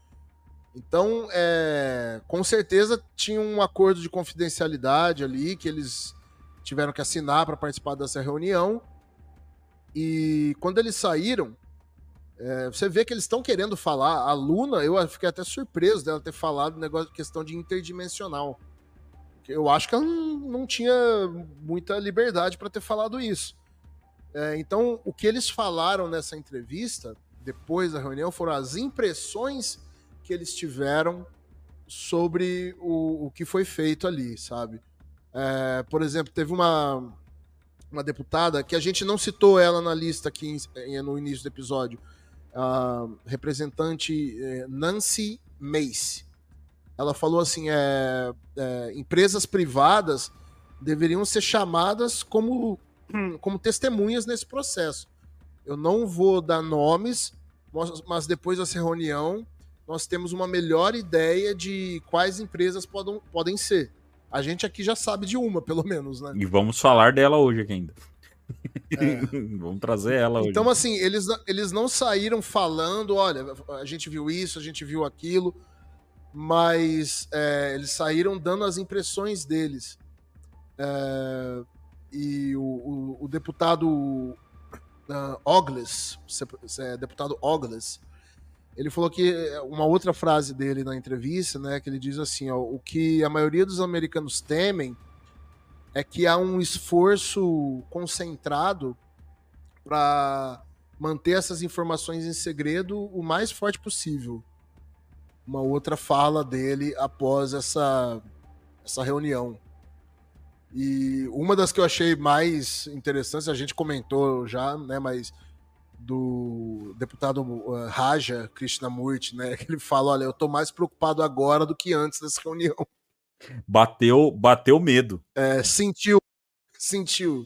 Então, é, com certeza tinha um acordo de confidencialidade ali que eles tiveram que assinar para participar dessa reunião. E quando eles saíram, é, você vê que eles estão querendo falar. A Luna, eu fiquei até surpreso dela ter falado negócio questão de interdimensional. Eu acho que ela não, tinha muita liberdade para ter falado isso. É, então, o que eles falaram nessa entrevista, depois da reunião, foram as impressões que eles tiveram sobre o, o que foi feito ali, sabe? É, por exemplo, teve uma, uma deputada que a gente não citou ela na lista aqui em, no início do episódio, a representante é, Nancy Mace. Ela falou assim: é, é, empresas privadas deveriam ser chamadas como, como testemunhas nesse processo. Eu não vou dar nomes, mas depois dessa reunião nós temos uma melhor ideia de quais empresas podem, podem ser. A gente aqui já sabe de uma, pelo menos, né? E vamos falar dela hoje aqui ainda. É. vamos trazer ela hoje. Então, assim, eles, eles não saíram falando, olha, a gente viu isso, a gente viu aquilo, mas é, eles saíram dando as impressões deles. É, e o, o, o deputado uh, Ogles, deputado Ogles, ele falou que eh, uma outra frase dele na entrevista, né, que ele diz assim, ó, o que a maioria dos americanos temem é que há um esforço concentrado para manter essas informações em segredo o mais forte possível. Uma outra fala dele após essa essa reunião. E uma das que eu achei mais interessantes, a gente comentou já, né, mas do deputado uh, Raja Krishnamurti, né? Que ele fala: olha, eu tô mais preocupado agora do que antes dessa reunião. Bateu, bateu medo. É, sentiu, sentiu.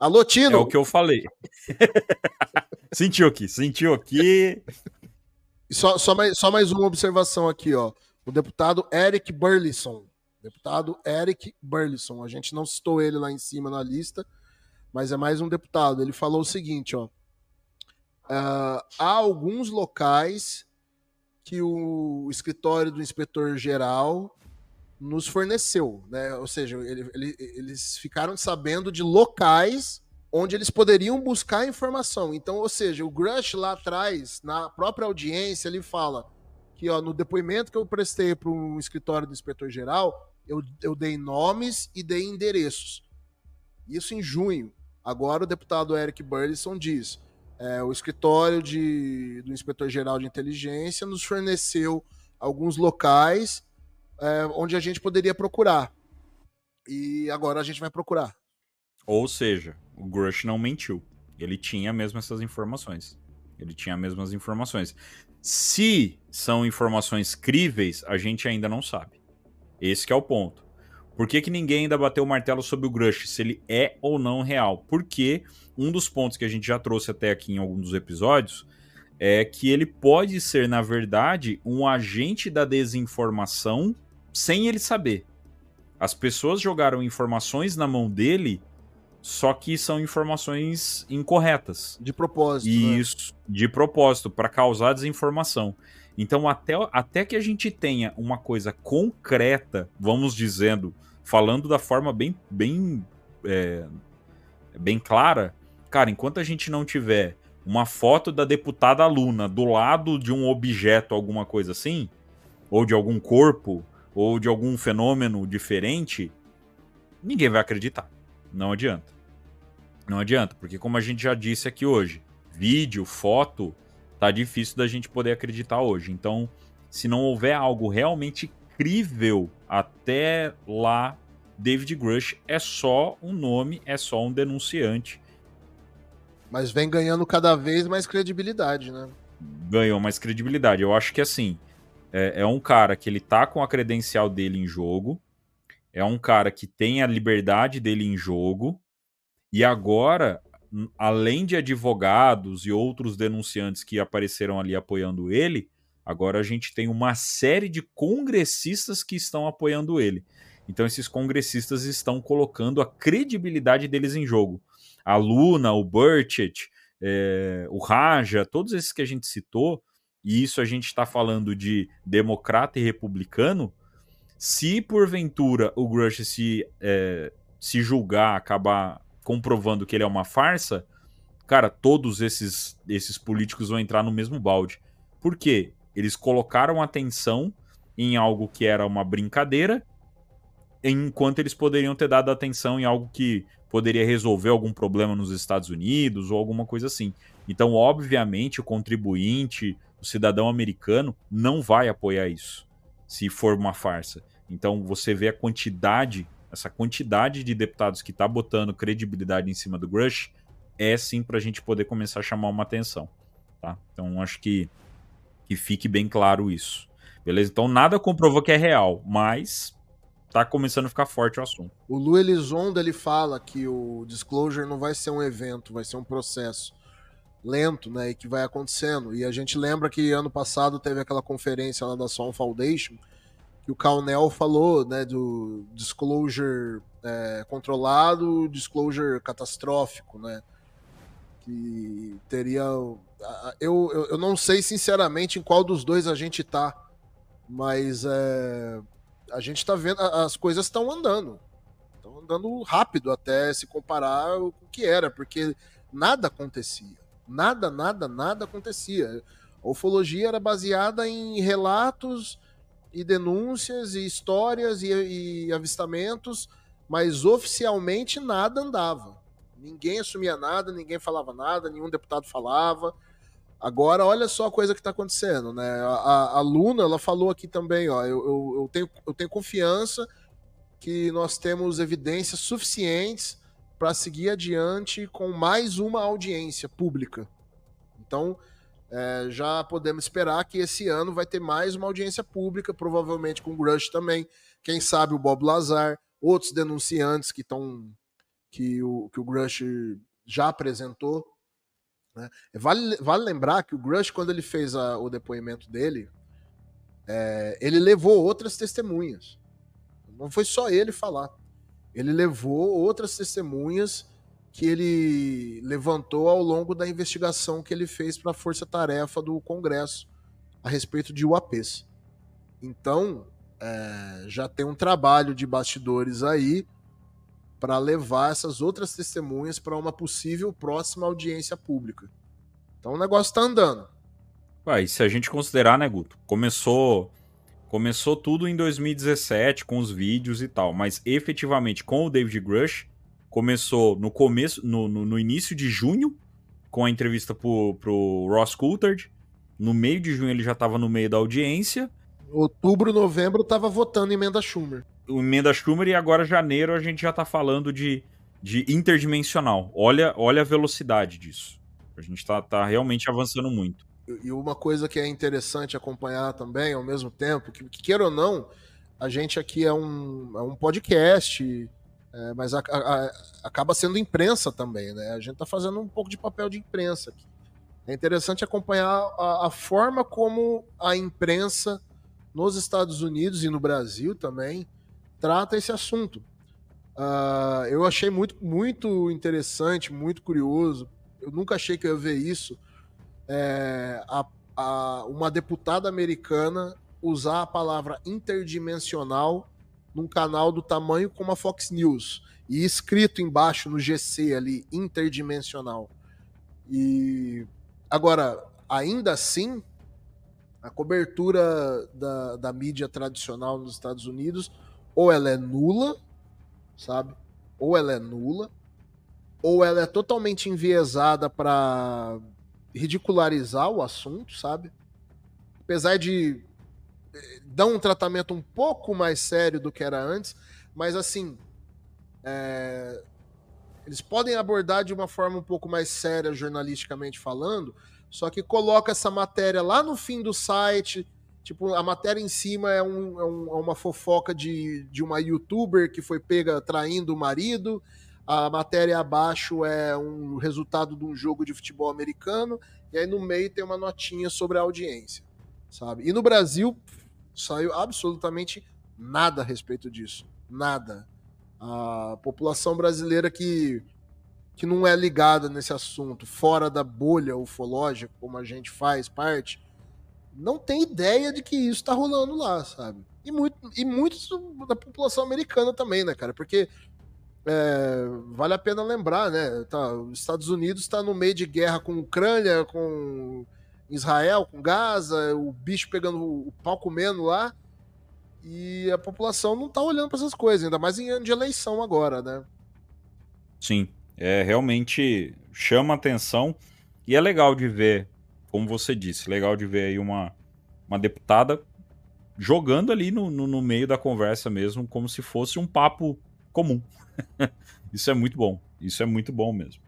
Alô, Tino? É o que eu falei. sentiu aqui, sentiu aqui. Só, só, mais, só mais uma observação aqui, ó. O deputado Eric Burleson. Deputado Eric Burleson. A gente não citou ele lá em cima na lista, mas é mais um deputado. Ele falou o seguinte, ó. Uh, há alguns locais que o escritório do inspetor geral nos forneceu, né? Ou seja, ele, ele, eles ficaram sabendo de locais onde eles poderiam buscar informação. Então, ou seja, o Grush lá atrás, na própria audiência, ele fala que ó, no depoimento que eu prestei para um escritório do inspetor geral, eu, eu dei nomes e dei endereços. Isso em junho. Agora o deputado Eric Burleson diz: é, o escritório de, do inspetor-geral de inteligência nos forneceu alguns locais é, onde a gente poderia procurar. E agora a gente vai procurar. Ou seja, o Grush não mentiu. Ele tinha mesmo essas informações. Ele tinha mesmo as informações. Se são informações críveis, a gente ainda não sabe. Esse é o ponto. Por que, que ninguém ainda bateu o martelo sobre o Grush, se ele é ou não real? Porque um dos pontos que a gente já trouxe até aqui em alguns dos episódios é que ele pode ser, na verdade, um agente da desinformação sem ele saber. As pessoas jogaram informações na mão dele, só que são informações incorretas. De propósito. Né? Isso, né? de propósito, para causar desinformação. Então, até, até que a gente tenha uma coisa concreta, vamos dizendo, falando da forma bem, bem, é, bem clara, cara, enquanto a gente não tiver uma foto da deputada Luna do lado de um objeto, alguma coisa assim, ou de algum corpo, ou de algum fenômeno diferente, ninguém vai acreditar. Não adianta. Não adianta, porque como a gente já disse aqui hoje, vídeo, foto, tá difícil da gente poder acreditar hoje. Então, se não houver algo realmente crível até lá, David Grush é só um nome, é só um denunciante. Mas vem ganhando cada vez mais credibilidade, né? Ganhou mais credibilidade. Eu acho que assim, é, é um cara que ele tá com a credencial dele em jogo, é um cara que tem a liberdade dele em jogo, e agora além de advogados e outros denunciantes que apareceram ali apoiando ele, Agora a gente tem uma série de congressistas que estão apoiando ele. Então esses congressistas estão colocando a credibilidade deles em jogo. A Luna, o Burchett, é, o Raja, todos esses que a gente citou, e isso a gente está falando de democrata e republicano, se porventura o Grush se, é, se julgar, acabar comprovando que ele é uma farsa, cara, todos esses, esses políticos vão entrar no mesmo balde. Por quê? Eles colocaram atenção em algo que era uma brincadeira enquanto eles poderiam ter dado atenção em algo que poderia resolver algum problema nos Estados Unidos ou alguma coisa assim. Então, obviamente, o contribuinte, o cidadão americano, não vai apoiar isso, se for uma farsa. Então, você vê a quantidade, essa quantidade de deputados que está botando credibilidade em cima do Grush, é sim para a gente poder começar a chamar uma atenção. Tá? Então, acho que, que fique bem claro isso. Beleza? Então, nada comprovou que é real, mas tá começando a ficar forte o assunto. O Lu Elizondo ele fala que o disclosure não vai ser um evento, vai ser um processo lento, né, e que vai acontecendo. E a gente lembra que ano passado teve aquela conferência lá da Swan Foundation que o Calnell falou, né, do disclosure é, controlado, disclosure catastrófico, né, que teria eu, eu, eu não sei sinceramente em qual dos dois a gente tá, mas é, a gente está vendo, as coisas estão andando. Estão andando rápido até se comparar com o que era, porque nada acontecia. Nada, nada, nada acontecia. A ufologia era baseada em relatos e denúncias e histórias e, e avistamentos, mas oficialmente nada andava. Ninguém assumia nada, ninguém falava nada, nenhum deputado falava. Agora, olha só a coisa que está acontecendo, né? A, a, Luna, ela falou aqui também, ó, eu, eu, eu, tenho, eu tenho confiança que nós temos evidências suficientes para seguir adiante com mais uma audiência pública. Então, é, já podemos esperar que esse ano vai ter mais uma audiência pública, provavelmente com o Grush também. Quem sabe o Bob Lazar, outros denunciantes que estão que o, que o Grush já apresentou. Né? Vale, vale lembrar que o Grush, quando ele fez a, o depoimento dele, é, ele levou outras testemunhas. Não foi só ele falar. Ele levou outras testemunhas que ele levantou ao longo da investigação que ele fez para a Força Tarefa do Congresso a respeito de UAPs. Então, é, já tem um trabalho de bastidores aí para levar essas outras testemunhas para uma possível próxima audiência pública. Então o negócio está andando. Ué, e se a gente considerar, né, Guto? Começou, começou tudo em 2017 com os vídeos e tal, mas efetivamente com o David Grush começou no começo, no, no, no início de junho, com a entrevista pro, pro Ross Coulthard. No meio de junho ele já estava no meio da audiência. Outubro, novembro tava votando emenda Schumer o emenda Schumer e agora janeiro a gente já tá falando de, de interdimensional. Olha, olha a velocidade disso. A gente tá, tá realmente avançando muito. E uma coisa que é interessante acompanhar também, ao mesmo tempo, que, que queira ou não, a gente aqui é um, é um podcast, é, mas a, a, acaba sendo imprensa também, né? A gente tá fazendo um pouco de papel de imprensa aqui. É interessante acompanhar a, a forma como a imprensa nos Estados Unidos e no Brasil também trata esse assunto. Uh, eu achei muito, muito interessante, muito curioso. Eu nunca achei que eu ia ver isso. É, uma deputada americana usar a palavra interdimensional num canal do tamanho como a Fox News. E escrito embaixo no GC ali, interdimensional. E agora, ainda assim, a cobertura da, da mídia tradicional nos Estados Unidos ou ela é nula, sabe? Ou ela é nula, ou ela é totalmente enviesada para ridicularizar o assunto, sabe? Apesar de dar um tratamento um pouco mais sério do que era antes, mas assim, é... eles podem abordar de uma forma um pouco mais séria, jornalisticamente falando, só que coloca essa matéria lá no fim do site, Tipo, a matéria em cima é, um, é, um, é, uma fofoca de, de uma youtuber que foi pega traindo o marido. A matéria abaixo é um resultado de um jogo de futebol americano. E aí no meio tem uma notinha sobre a audiência. sabe? E no Brasil saiu absolutamente nada a respeito disso, nada. A população brasileira que que não é ligada nesse assunto, fora da bolha ufológica, como a gente faz parte, não tem ideia de que isso está rolando lá, sabe? E, muito, e muitos da população americana também, né, cara? Porque é, vale a pena lembrar, né? Tá, os Estados Unidos está no meio de guerra com Ucrânia, com Israel, com Gaza, o bicho pegando o pau comendo lá. E a população não tá olhando para essas coisas, ainda mais em ano de eleição agora, né? Sim, é realmente chama atenção e é legal de ver, como você disse, legal de ver aí uma, uma deputada jogando ali no, no, no meio da conversa mesmo, como se fosse um papo comum. isso é muito bom, isso é muito bom mesmo.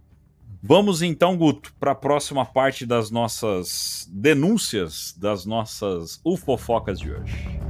Vamos então, Guto, para a próxima parte das nossas denúncias, das nossas ufofocas de hoje.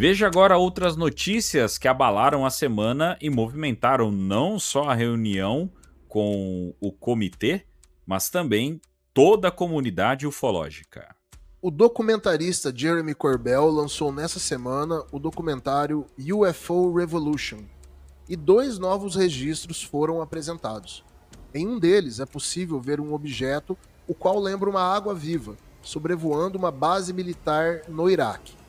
Veja agora outras notícias que abalaram a semana e movimentaram não só a reunião com o comitê, mas também toda a comunidade ufológica. O documentarista Jeremy Corbell lançou nessa semana o documentário UFO Revolution, e dois novos registros foram apresentados. Em um deles é possível ver um objeto o qual lembra uma água viva, sobrevoando uma base militar no Iraque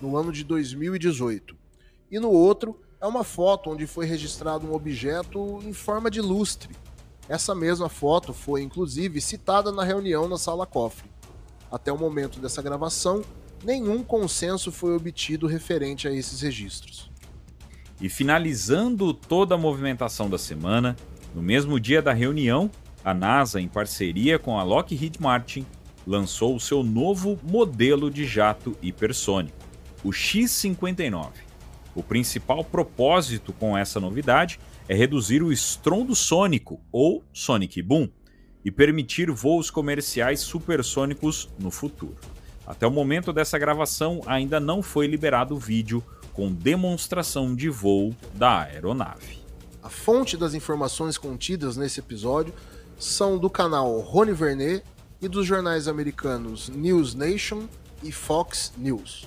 no ano de 2018. E no outro é uma foto onde foi registrado um objeto em forma de lustre. Essa mesma foto foi inclusive citada na reunião na sala cofre. Até o momento dessa gravação, nenhum consenso foi obtido referente a esses registros. E finalizando toda a movimentação da semana, no mesmo dia da reunião, a NASA, em parceria com a Lockheed Martin, lançou o seu novo modelo de jato hipersônico o X-59. O principal propósito com essa novidade é reduzir o estrondo sônico, ou Sonic Boom, e permitir voos comerciais supersônicos no futuro. Até o momento dessa gravação, ainda não foi liberado vídeo com demonstração de voo da aeronave. A fonte das informações contidas nesse episódio são do canal Rony Vernet e dos jornais americanos News Nation e Fox News.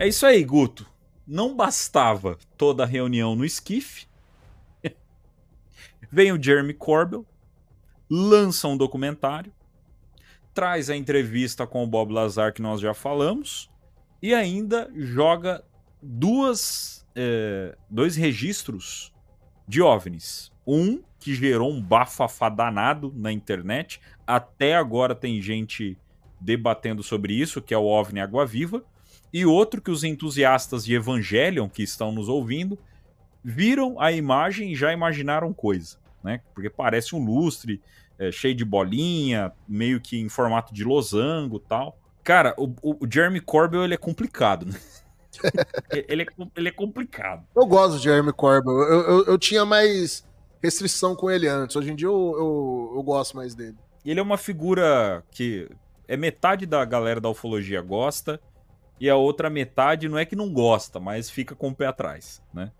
É isso aí, Guto. Não bastava toda a reunião no esquife. Vem o Jeremy Corbell, lança um documentário, traz a entrevista com o Bob Lazar que nós já falamos e ainda joga duas, é, dois registros de OVNIs. Um que gerou um bafafá danado na internet. Até agora tem gente debatendo sobre isso, que é o OVNI Água Viva e outro que os entusiastas de Evangelion que estão nos ouvindo viram a imagem e já imaginaram coisa, né? Porque parece um lustre, é, cheio de bolinha, meio que em formato de losango tal. Cara, o, o Jeremy Corbell ele é complicado, né? ele, é, ele é complicado. Eu gosto de Jeremy Corbell. Eu, eu, eu, tinha mais restrição com ele antes. Hoje em dia eu, eu, eu gosto mais dele. Ele é uma figura que é metade da galera da ufologia gosta e a outra metade não é que não gosta, mas fica com o pé atrás, né?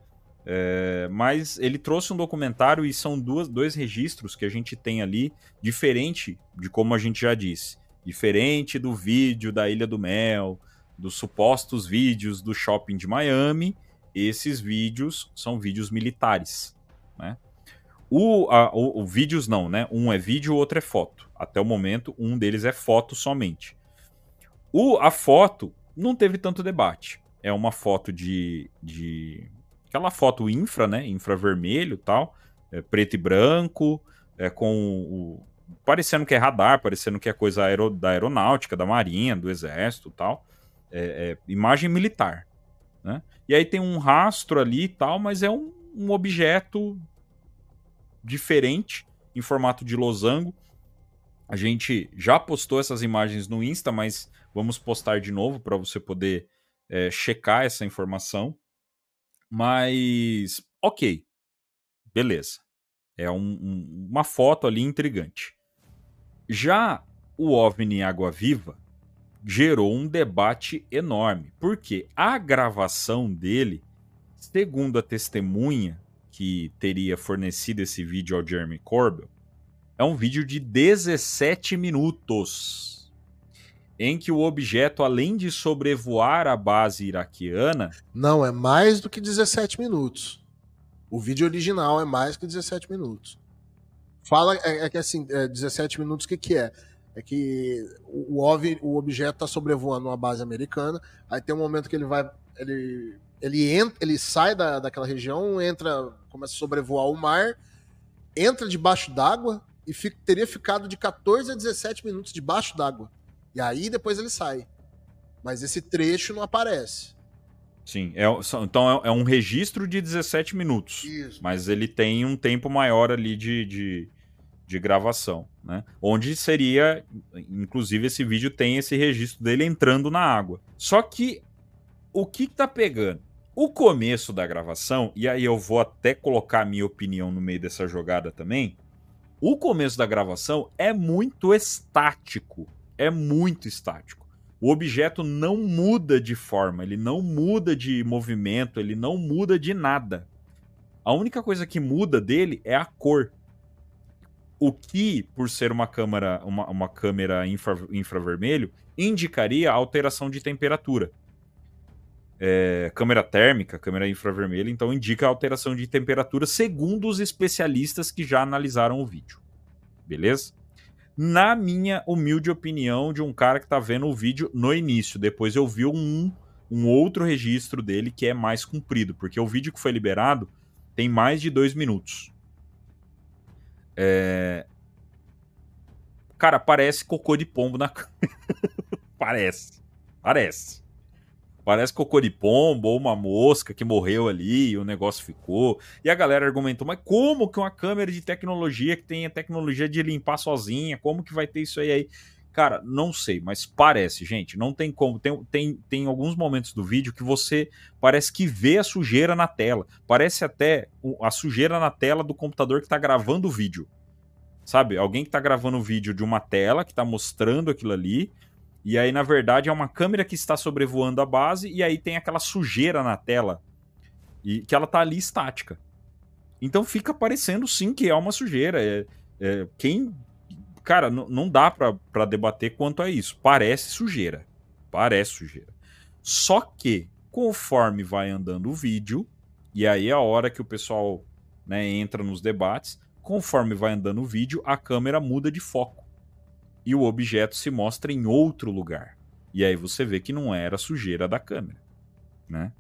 É, mas ele trouxe um documentário e são duas, dois registros que a gente tem ali, diferente de como a gente já disse. Diferente do vídeo da Ilha do Mel, dos supostos vídeos do shopping de Miami, esses vídeos são vídeos militares, né? O, a, o, o, vídeos não, né? Um é vídeo, o outro é foto. Até o momento, um deles é foto somente. O, a foto não teve tanto debate. É uma foto de, de aquela foto infra, né? Infravermelho tal, é, preto e branco, é, com o. Parecendo que é radar, parecendo que é coisa da aeronáutica, da marinha, do exército tal. É, é, imagem militar. Né? E aí tem um rastro ali e tal, mas é um, um objeto diferente em formato de losango. A gente já postou essas imagens no Insta, mas vamos postar de novo para você poder é, checar essa informação. Mas, ok, beleza. É um, um, uma foto ali intrigante. Já o OVNI Água Viva gerou um debate enorme, porque a gravação dele, segundo a testemunha que teria fornecido esse vídeo ao Jeremy Corbell, é um vídeo de 17 minutos, em que o objeto, além de sobrevoar a base iraquiana. Não, é mais do que 17 minutos. O vídeo original é mais que 17 minutos. Fala, é, é que assim, é 17 minutos, o que, que é? É que o, OV, o objeto está sobrevoando uma base americana, aí tem um momento que ele vai. Ele, ele, entra, ele sai da, daquela região, entra, começa a sobrevoar o mar, entra debaixo d'água e fica, teria ficado de 14 a 17 minutos debaixo d'água. E aí depois ele sai. Mas esse trecho não aparece. Sim, é, então é, é um registro de 17 minutos. Isso. Mas ele tem um tempo maior ali de, de, de gravação, né? Onde seria, inclusive esse vídeo tem esse registro dele entrando na água. Só que o que tá pegando? O começo da gravação, e aí eu vou até colocar a minha opinião no meio dessa jogada também. O começo da gravação é muito estático, é muito estático. O objeto não muda de forma, ele não muda de movimento, ele não muda de nada. A única coisa que muda dele é a cor. O que, por ser uma câmera, uma, uma câmera infra, infravermelho, indicaria alteração de temperatura. É, câmera térmica, câmera infravermelha, então indica alteração de temperatura, segundo os especialistas que já analisaram o vídeo. Beleza? Na minha humilde opinião, de um cara que tá vendo o vídeo no início, depois eu vi um, um outro registro dele que é mais comprido, porque o vídeo que foi liberado tem mais de dois minutos. É... Cara, parece cocô de pombo na Parece. Parece. Parece cocô de pombo ou uma mosca que morreu ali e o negócio ficou. E a galera argumentou, mas como que uma câmera de tecnologia que tem a tecnologia de limpar sozinha, como que vai ter isso aí aí? Cara, não sei, mas parece, gente. Não tem como. Tem, tem, tem alguns momentos do vídeo que você parece que vê a sujeira na tela. Parece até a sujeira na tela do computador que está gravando o vídeo. Sabe? Alguém que está gravando o vídeo de uma tela que está mostrando aquilo ali. E aí, na verdade, é uma câmera que está sobrevoando a base e aí tem aquela sujeira na tela. E que ela tá ali estática. Então fica parecendo sim que é uma sujeira. É, é, quem cara, não dá para debater quanto a isso. Parece sujeira. Parece sujeira. Só que, conforme vai andando o vídeo, e aí é a hora que o pessoal né, entra nos debates, conforme vai andando o vídeo, a câmera muda de foco. E o objeto se mostra em outro lugar. E aí você vê que não era sujeira da câmera. Né?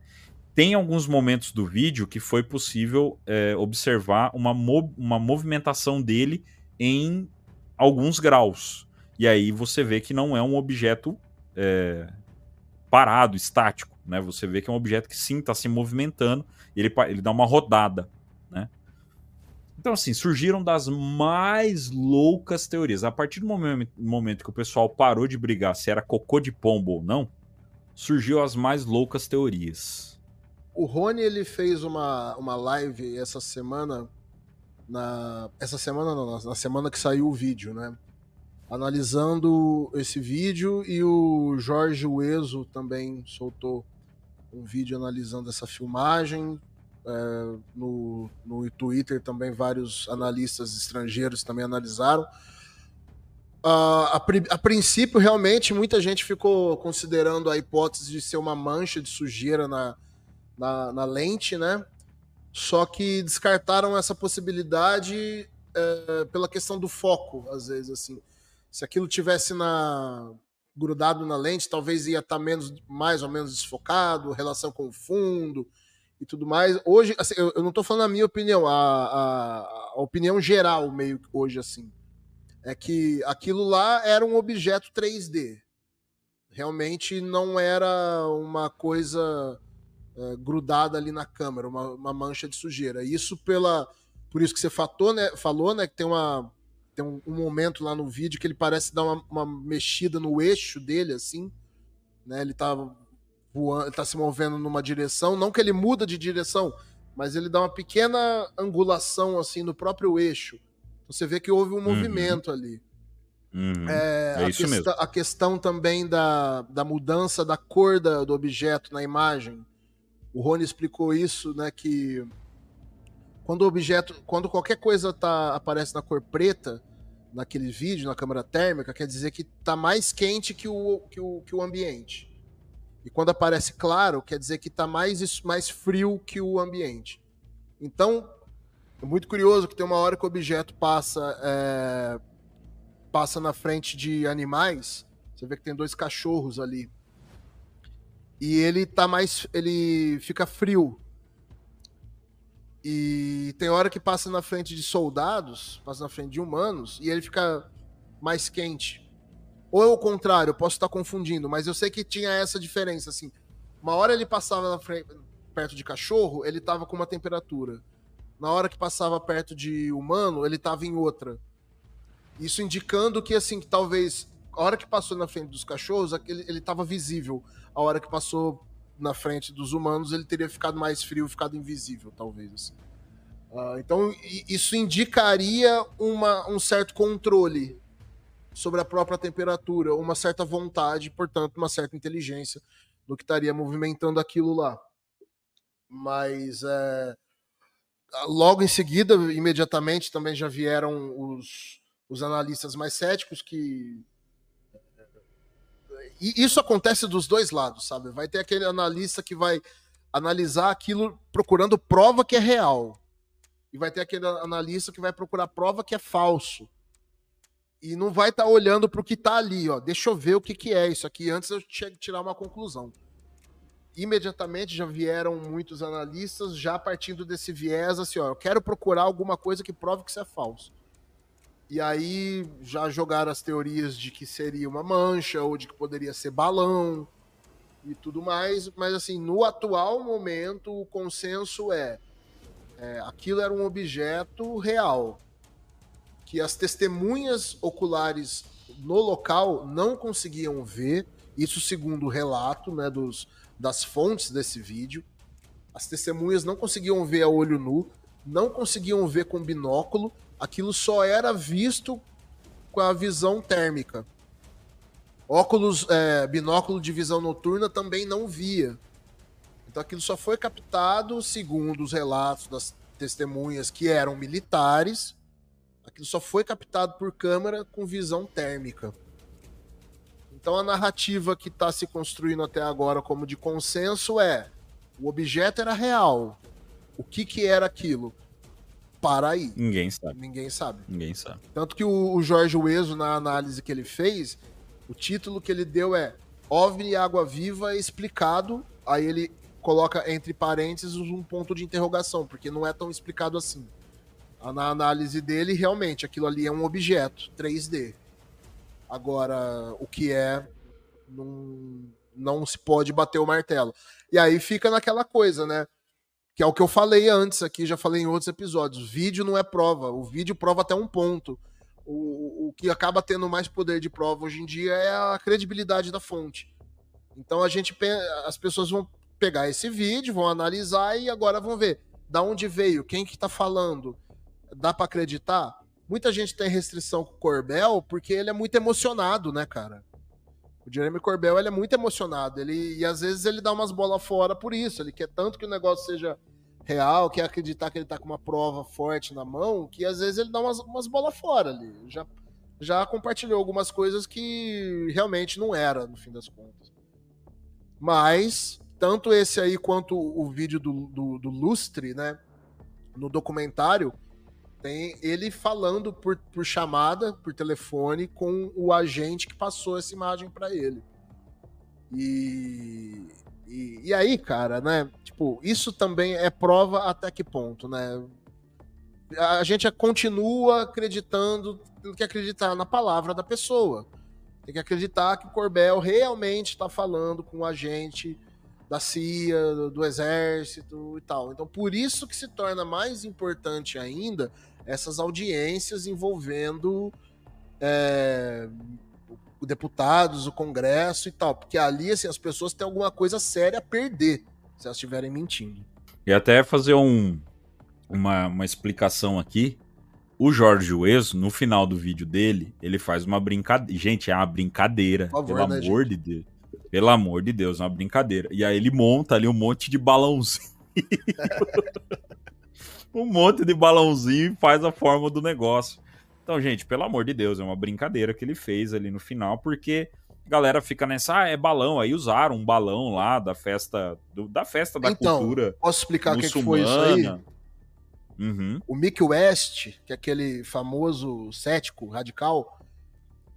Tem alguns momentos do vídeo que foi possível é, observar uma, mo uma movimentação dele em alguns graus. E aí você vê que não é um objeto é, parado, estático. Né? Você vê que é um objeto que sim está se movimentando, ele, ele dá uma rodada. Né? Então, assim, surgiram das mais loucas teorias. A partir do momento, que o pessoal parou de brigar se era cocô de pombo ou não, surgiu as mais loucas teorias. O Rony ele fez uma, uma live essa semana na essa semana não, na semana que saiu o vídeo, né? Analisando esse vídeo e o Jorge Ueso também soltou um vídeo analisando essa filmagem. É, no, no Twitter também vários analistas estrangeiros também analisaram. Uh, a, a, princípio, realmente, muita gente ficou considerando a hipótese de ser uma mancha de sujeira na, na, na lente, né? Só que descartaram essa possibilidade é, pela questão do foco, às vezes, assim. Se aquilo tivesse na grudado na lente, talvez ia estar tá menos, mais ou menos desfocado, relação com o fundo e tudo mais. Hoje, assim, eu, eu, não estou falando a minha opinião, a, a, a, opinião geral, meio hoje, assim. É que aquilo lá era um objeto 3D. Realmente não era uma coisa é, grudada ali na câmera, uma, uma, mancha de sujeira. Isso pela, por isso que você fatou, né, falou, né, que tem uma tem um, um momento lá no vídeo que ele parece dar uma, uma mexida no eixo dele, assim, né? Ele tá voando, tá se movendo numa direção, não que ele muda de direção, mas ele dá uma pequena angulação assim no próprio eixo. Então você vê que houve um Uhum. movimento ali. Uhum. É, É a, isso mesmo. a questão também da, da mudança da cor da- do objeto na imagem. O Rony explicou isso, né? Que quando o objeto, quando qualquer coisa tá, aparece na cor preta naquele vídeo, na câmera térmica, quer dizer que tá mais quente que o, que o, que o ambiente. E quando aparece claro, quer dizer que tá mais, mais frio que o ambiente. Então, é muito curioso que tem uma hora que o objeto passa é, passa na frente de animais. Você vê que tem dois cachorros ali. E ele tá mais. Ele fica frio. E tem hora que passa na frente de soldados, passa na frente de humanos, e ele fica mais quente. Ou é o contrário, posso estar confundindo, mas eu sei que tinha essa diferença, assim. Uma hora ele passava frente, perto de cachorro, ele tava com uma temperatura. Na hora que passava perto de humano, ele tava em outra. Isso indicando que, assim, que talvez a hora que passou na frente dos cachorros, ele estava visível. A hora que passou na frente dos humanos, ele teria ficado mais frio, ficado invisível, talvez. assim. Ah, então, isso indicaria uma, um certo controle sobre a própria temperatura, uma certa vontade, portanto, uma certa inteligência no que estaria movimentando aquilo lá. Mas é, logo em seguida, imediatamente, também já vieram os, os analistas mais céticos que. E isso acontece dos dois lados, sabe? Vai ter aquele analista que vai analisar aquilo procurando prova que é real. E vai ter aquele analista que vai procurar prova que é falso. E não vai estar olhando para o que está ali, ó. Deixa eu ver o que, que é isso aqui antes eu tirar uma conclusão. Imediatamente já vieram muitos analistas já partindo desse viés assim, ó, eu quero procurar alguma coisa que prove que isso é falso. E aí já jogaram as teorias de que seria uma mancha ou de que poderia ser balão e tudo mais, mas assim, no atual momento o consenso é, é aquilo era um objeto real que as testemunhas oculares no local não conseguiam ver, isso segundo o relato né, dos, das fontes desse vídeo. As testemunhas não conseguiam ver a olho nu, não conseguiam ver com binóculo, aquilo só era visto com a visão térmica. Óculos, é, binóculo de visão noturna também não via. Então aquilo só foi captado segundo os relatos das testemunhas que eram militares. Aquilo só foi captado por câmera com visão térmica. Então a narrativa que está se construindo até agora como de consenso é: o objeto era real. O que, que era aquilo? Para aí. Ninguém sabe. Ninguém sabe. Ninguém sabe. Tanto que o, o Jorge Ueso, na análise que ele fez, o título que ele deu é OVNI Água Viva explicado. Aí ele coloca entre parênteses um ponto de interrogação, porque não é tão explicado assim. Na análise dele, realmente, aquilo ali é um objeto 3D. Agora, o que é, não, não se pode bater o martelo. E aí fica naquela coisa, né? Que é o que eu falei antes aqui, já falei em outros episódios. Vídeo não é prova. O vídeo prova até um ponto. O, o que acaba tendo mais poder de prova hoje em dia é a credibilidade da fonte. Então a gente as pessoas vão pegar esse vídeo, vão analisar e agora vão ver da onde veio, quem que tá falando. Dá para acreditar? Muita gente tem restrição com o Corbel porque ele é muito emocionado, né, cara? O Jeremy Corbell ele é muito emocionado. Ele, e às vezes ele dá umas bolas fora por isso. Ele quer tanto que o negócio seja real, quer acreditar que ele tá com uma prova forte na mão, que às vezes ele dá umas, umas bolas fora ali. Já, já compartilhou algumas coisas que realmente não era, no fim das contas. Mas, tanto esse aí quanto o vídeo do, do, do Lustre, né? No documentário, tem ele falando por, por chamada, por telefone, com o agente que passou essa imagem para ele. E, e, e aí, cara, né? Tipo, isso também é prova até que ponto, né? A gente continua acreditando, tem que acreditar na palavra da pessoa. Tem que acreditar que o Corbel realmente está falando com o agente da CIA, do, do exército e tal. Então, por isso que se torna mais importante ainda essas audiências envolvendo é, o deputados, o Congresso e tal, porque ali assim, as pessoas têm alguma coisa séria a perder se elas estiverem mentindo. E até fazer um, uma, uma explicação aqui. O Jorge Weso, no final do vídeo dele, ele faz uma brincadeira. Gente, é uma brincadeira. Favor, pelo né, amor de Deus. Pelo amor de Deus, é uma brincadeira. E aí ele monta ali um monte de balãozinho. um monte de balãozinho e faz a forma do negócio. Então, gente, pelo amor de Deus, é uma brincadeira que ele fez ali no final, porque a galera fica nessa, ah, é balão. Aí usaram um balão lá da festa, do- da festa da então, cultura posso explicar o que, que foi isso aí? Uhum. O Mick West, que é aquele famoso cético radical,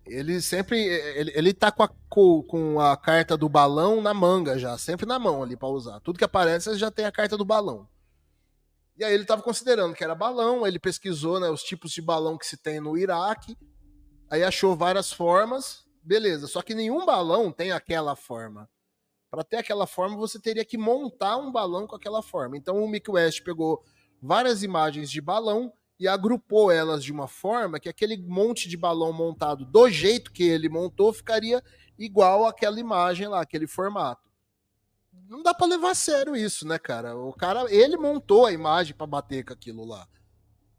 ele sempre. Ele, ele tá com a, co- com a carta do balão na manga já, sempre na mão ali pra usar. Tudo que aparece já tem a carta do balão. E aí ele tava considerando que era balão, ele pesquisou né, os tipos de balão que se tem no Iraque, aí achou várias formas, beleza. Só que nenhum balão tem aquela forma. Para ter aquela forma, você teria que montar um balão com aquela forma. Então o Mick West pegou várias imagens de balão e agrupou elas de uma forma que aquele monte de balão montado do jeito que ele montou ficaria igual àquela imagem lá, aquele formato. Não dá pra levar a sério isso, né, cara? O cara, ele montou a imagem pra bater com aquilo lá.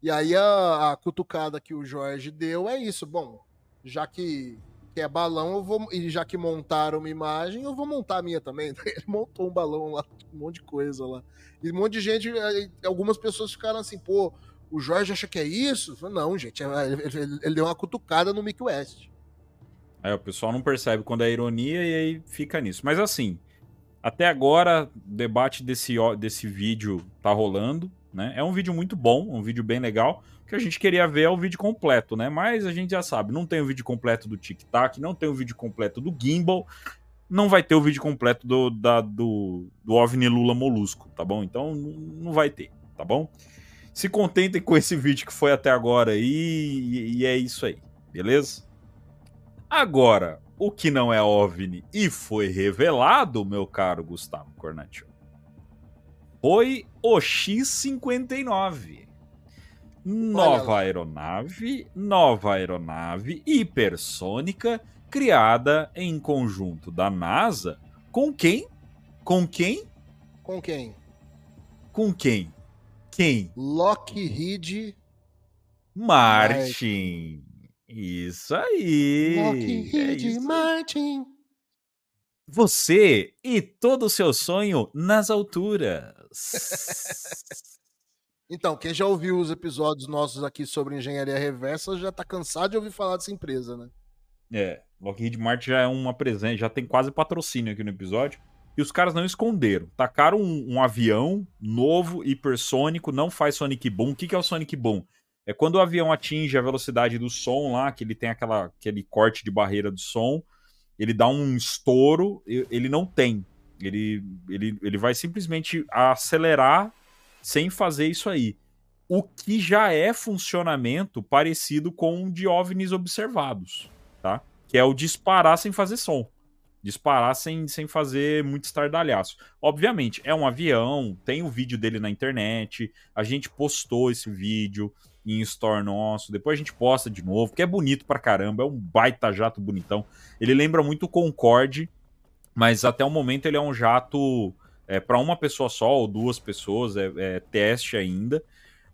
E aí a, a cutucada que o Jorge deu é isso. Bom, já que, que é balão, eu vou e já que montaram uma imagem, eu vou montar a minha também. Ele montou um balão lá, um monte de coisa lá. E um monte de gente, eh, algumas pessoas ficaram assim, pô, o Jorge acha que é isso? Não, gente, é- ele, ele- ele deu uma cutucada no Mick West. Aí o pessoal não percebe quando é ironia e aí fica nisso. Mas assim, até agora o debate desse, desse vídeo tá rolando, né? É um vídeo muito bom, um vídeo bem legal. O que a gente queria ver é o vídeo completo, né? Mas a gente já sabe, não tem o vídeo completo do Tic Tac, não tem o vídeo completo do Gimbal, não vai ter o vídeo completo do, da, do, do OVNI Lula Molusco, tá bom? Então não vai ter, tá bom? Se contentem com esse vídeo que foi até agora aí, e, e é isso aí, beleza? Agora, o que não é OVNI e foi revelado, meu caro Gustavo Cornatio, foi o X-59. Nova aeronave, nova aeronave hipersônica criada em conjunto da NASA com quem? Com quem? Com quem? Com quem? Quem? Lockheed Martin. Isso aí. é Lockheed isso aí. Martin. Você e todo o seu sonho nas alturas. Então, quem já ouviu os episódios nossos aqui sobre engenharia reversa já tá cansado de ouvir falar dessa empresa, né? é, Lockheed Martin já é uma presença, já tem quase patrocínio aqui no episódio. E os caras não esconderam. Tacaram um, um avião novo, hipersônico, não faz Sonic Boom. O que, que é o Sonic Boom? É quando o avião atinge a velocidade do som lá, que ele tem aquela, aquele corte de barreira do som, ele dá um estouro, ele não tem. Ele, ele, ele vai simplesmente acelerar sem fazer isso aí. O que já é funcionamento parecido com o de OVNIs observados, tá? Que é o disparar sem fazer som. Disparar sem, sem fazer muito estardalhaço. Obviamente, é um avião, tem o vídeo dele na internet, a gente postou esse vídeo em store nosso, depois a gente posta de novo, porque é bonito pra caramba, é um baita jato bonitão. Ele lembra muito o Concorde, mas até o momento ele é um jato é, para uma pessoa só ou duas pessoas, é, é teste ainda.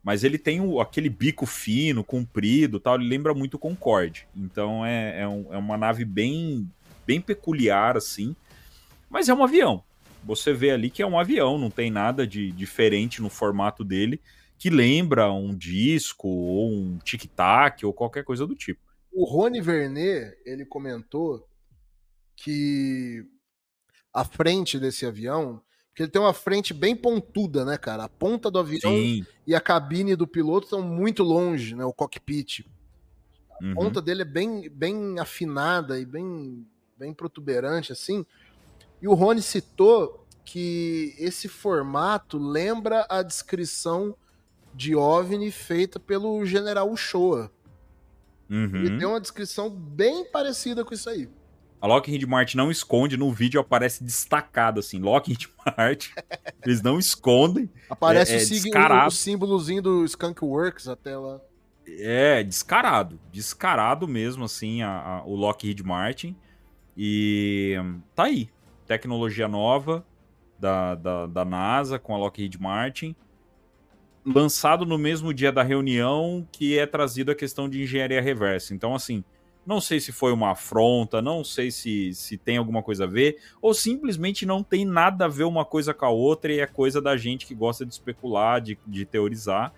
Mas ele tem o- aquele bico fino, comprido tal, ele lembra muito o Concorde. Então é, é, um- é uma nave bem, bem peculiar, assim. Mas é um avião. Você vê ali que é um avião, não tem nada de diferente no formato dele, que lembra um disco ou um tic-tac ou qualquer coisa do tipo. O Rony Vernet, ele comentou que a frente desse avião, porque ele tem uma frente bem pontuda, né, cara? A ponta do avião Sim. e a cabine do piloto estão muito longe, né? O cockpit. A Uhum. ponta dele é bem, bem afinada e bem, bem protuberante, assim. E o Rony citou que esse formato lembra a descrição de OVNI feita pelo General Uchoa. Ele Uhum. deu uma descrição bem parecida com isso aí. A Lockheed Martin não esconde, no vídeo aparece destacado assim, Lockheed Martin. Eles não escondem. Aparece É- é o, sig- descarado. o, o símbolozinho do Skunk Works até lá. É, descarado. Descarado mesmo, assim, a- a- o Lockheed Martin. E tá aí. Tecnologia nova da, da, da NASA com a Lockheed Martin. Lançado no mesmo dia da reunião que é trazido a questão de engenharia reversa. Então, assim, não sei se foi uma afronta, não sei se, se tem alguma coisa a ver, ou simplesmente não tem nada a ver uma coisa com a outra e é coisa da gente que gosta de especular, de, de teorizar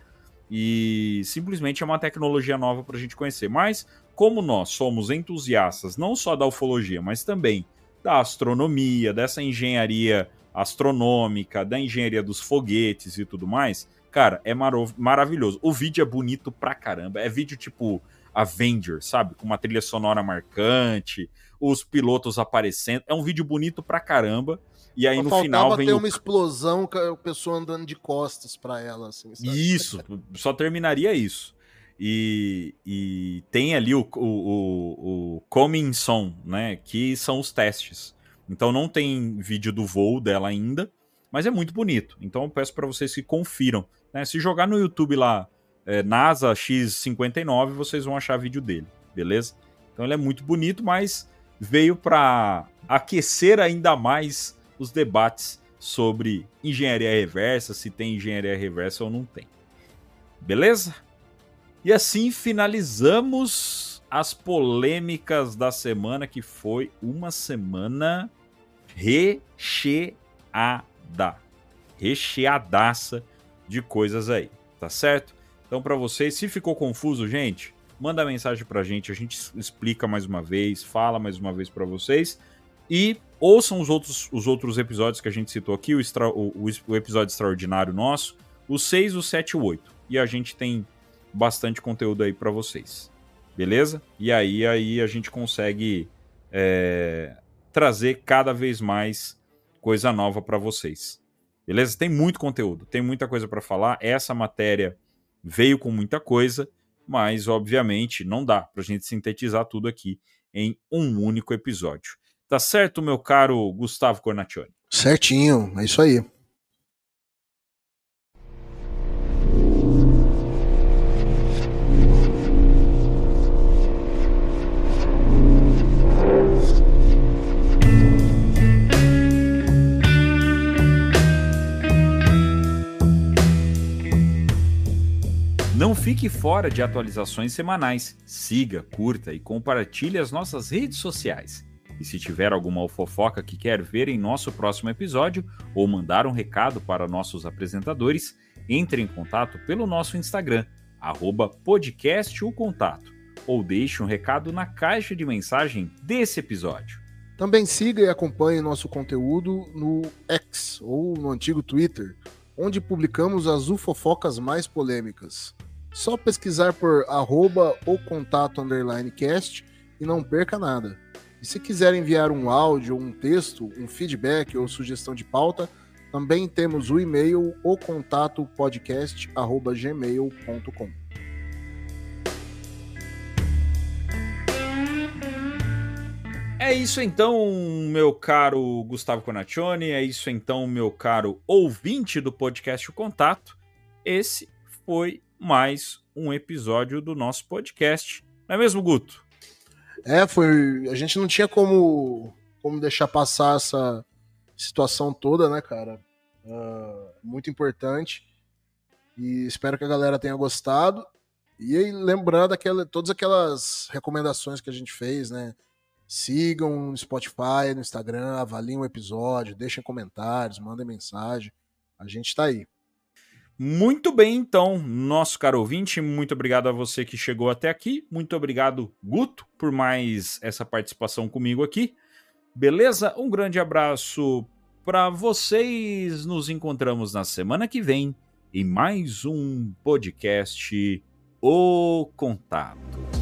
e simplesmente é uma tecnologia nova para a gente conhecer. Mas, como nós somos entusiastas não só da ufologia, mas também da astronomia, dessa engenharia astronômica, da engenharia dos foguetes e tudo mais, cara, é maravilhoso. O vídeo é bonito pra caramba. É vídeo tipo Avengers, sabe? Com uma trilha sonora marcante, os pilotos aparecendo. É um vídeo bonito pra caramba. E aí Só no final vem ter o uma explosão a pessoa andando de costas pra ela, assim, sabe? Isso, só terminaria isso. E, e tem ali o, o, o, o coming soon, né? Que são os testes. Então não tem vídeo do voo dela ainda, mas é muito bonito. Então eu peço para vocês que confiram. Né? Se jogar no YouTube lá, é, NASA X59, vocês vão achar vídeo dele, beleza? Então ele é muito bonito, mas veio para aquecer ainda mais os debates sobre engenharia reversa, se tem engenharia reversa ou não tem. Beleza? E assim finalizamos as polêmicas da semana, que foi uma semana recheada. Recheadaça de coisas aí, tá certo? Então, para vocês, se ficou confuso, gente, manda mensagem pra gente, a gente explica mais uma vez, fala mais uma vez para vocês. E ouçam os outros, os outros episódios que a gente citou aqui, o, extra- o- o- o episódio extraordinário nosso, o 6, o 7 e o 8. E a gente tem bastante conteúdo aí para vocês. Beleza? E aí, aí a gente consegue é, trazer cada vez mais coisa nova para vocês. Beleza? Tem muito conteúdo, tem muita coisa para falar. Essa matéria veio com muita coisa, mas obviamente não dá pra gente sintetizar tudo aqui em um único episódio. Tá certo, meu caro Gustavo Cornaccioni? Certinho, é isso aí. Fique fora de atualizações semanais. Siga, curta e compartilhe as nossas redes sociais. E se tiver alguma fofoca que quer ver em nosso próximo episódio ou mandar um recado para nossos apresentadores, entre em contato pelo nosso Instagram, arroba podcast o contato, ou deixe um recado na caixa de mensagem desse episódio. Também siga e acompanhe nosso conteúdo no X ou no antigo Twitter, onde publicamos as ufofocas mais polêmicas. Só pesquisar por arroba o contato underline cast e não perca nada. E se quiser enviar um áudio, um texto, um feedback ou sugestão de pauta, também temos o e-mail o contato podcast arroba gmail.com. É isso então, meu caro Gustavo Conaccioni, é isso então, meu caro ouvinte do podcast O Contato. Esse foi mais um episódio do nosso podcast. Não é mesmo, Guto? É, foi. A gente não tinha como, como deixar passar essa situação toda, né, cara? Ah, muito importante. E espero que a galera tenha gostado. E aí, lembrando aquela, todas aquelas recomendações que a gente fez, né? Sigam no Spotify, no Instagram, avaliem o episódio, deixem comentários, mandem mensagem. A gente tá aí. Muito bem, então, nosso caro ouvinte, muito obrigado a você que chegou até aqui. Muito obrigado, Guto, por mais essa participação comigo aqui. Beleza? Um grande abraço para vocês. Nos encontramos na semana que vem em mais um podcast O Contato.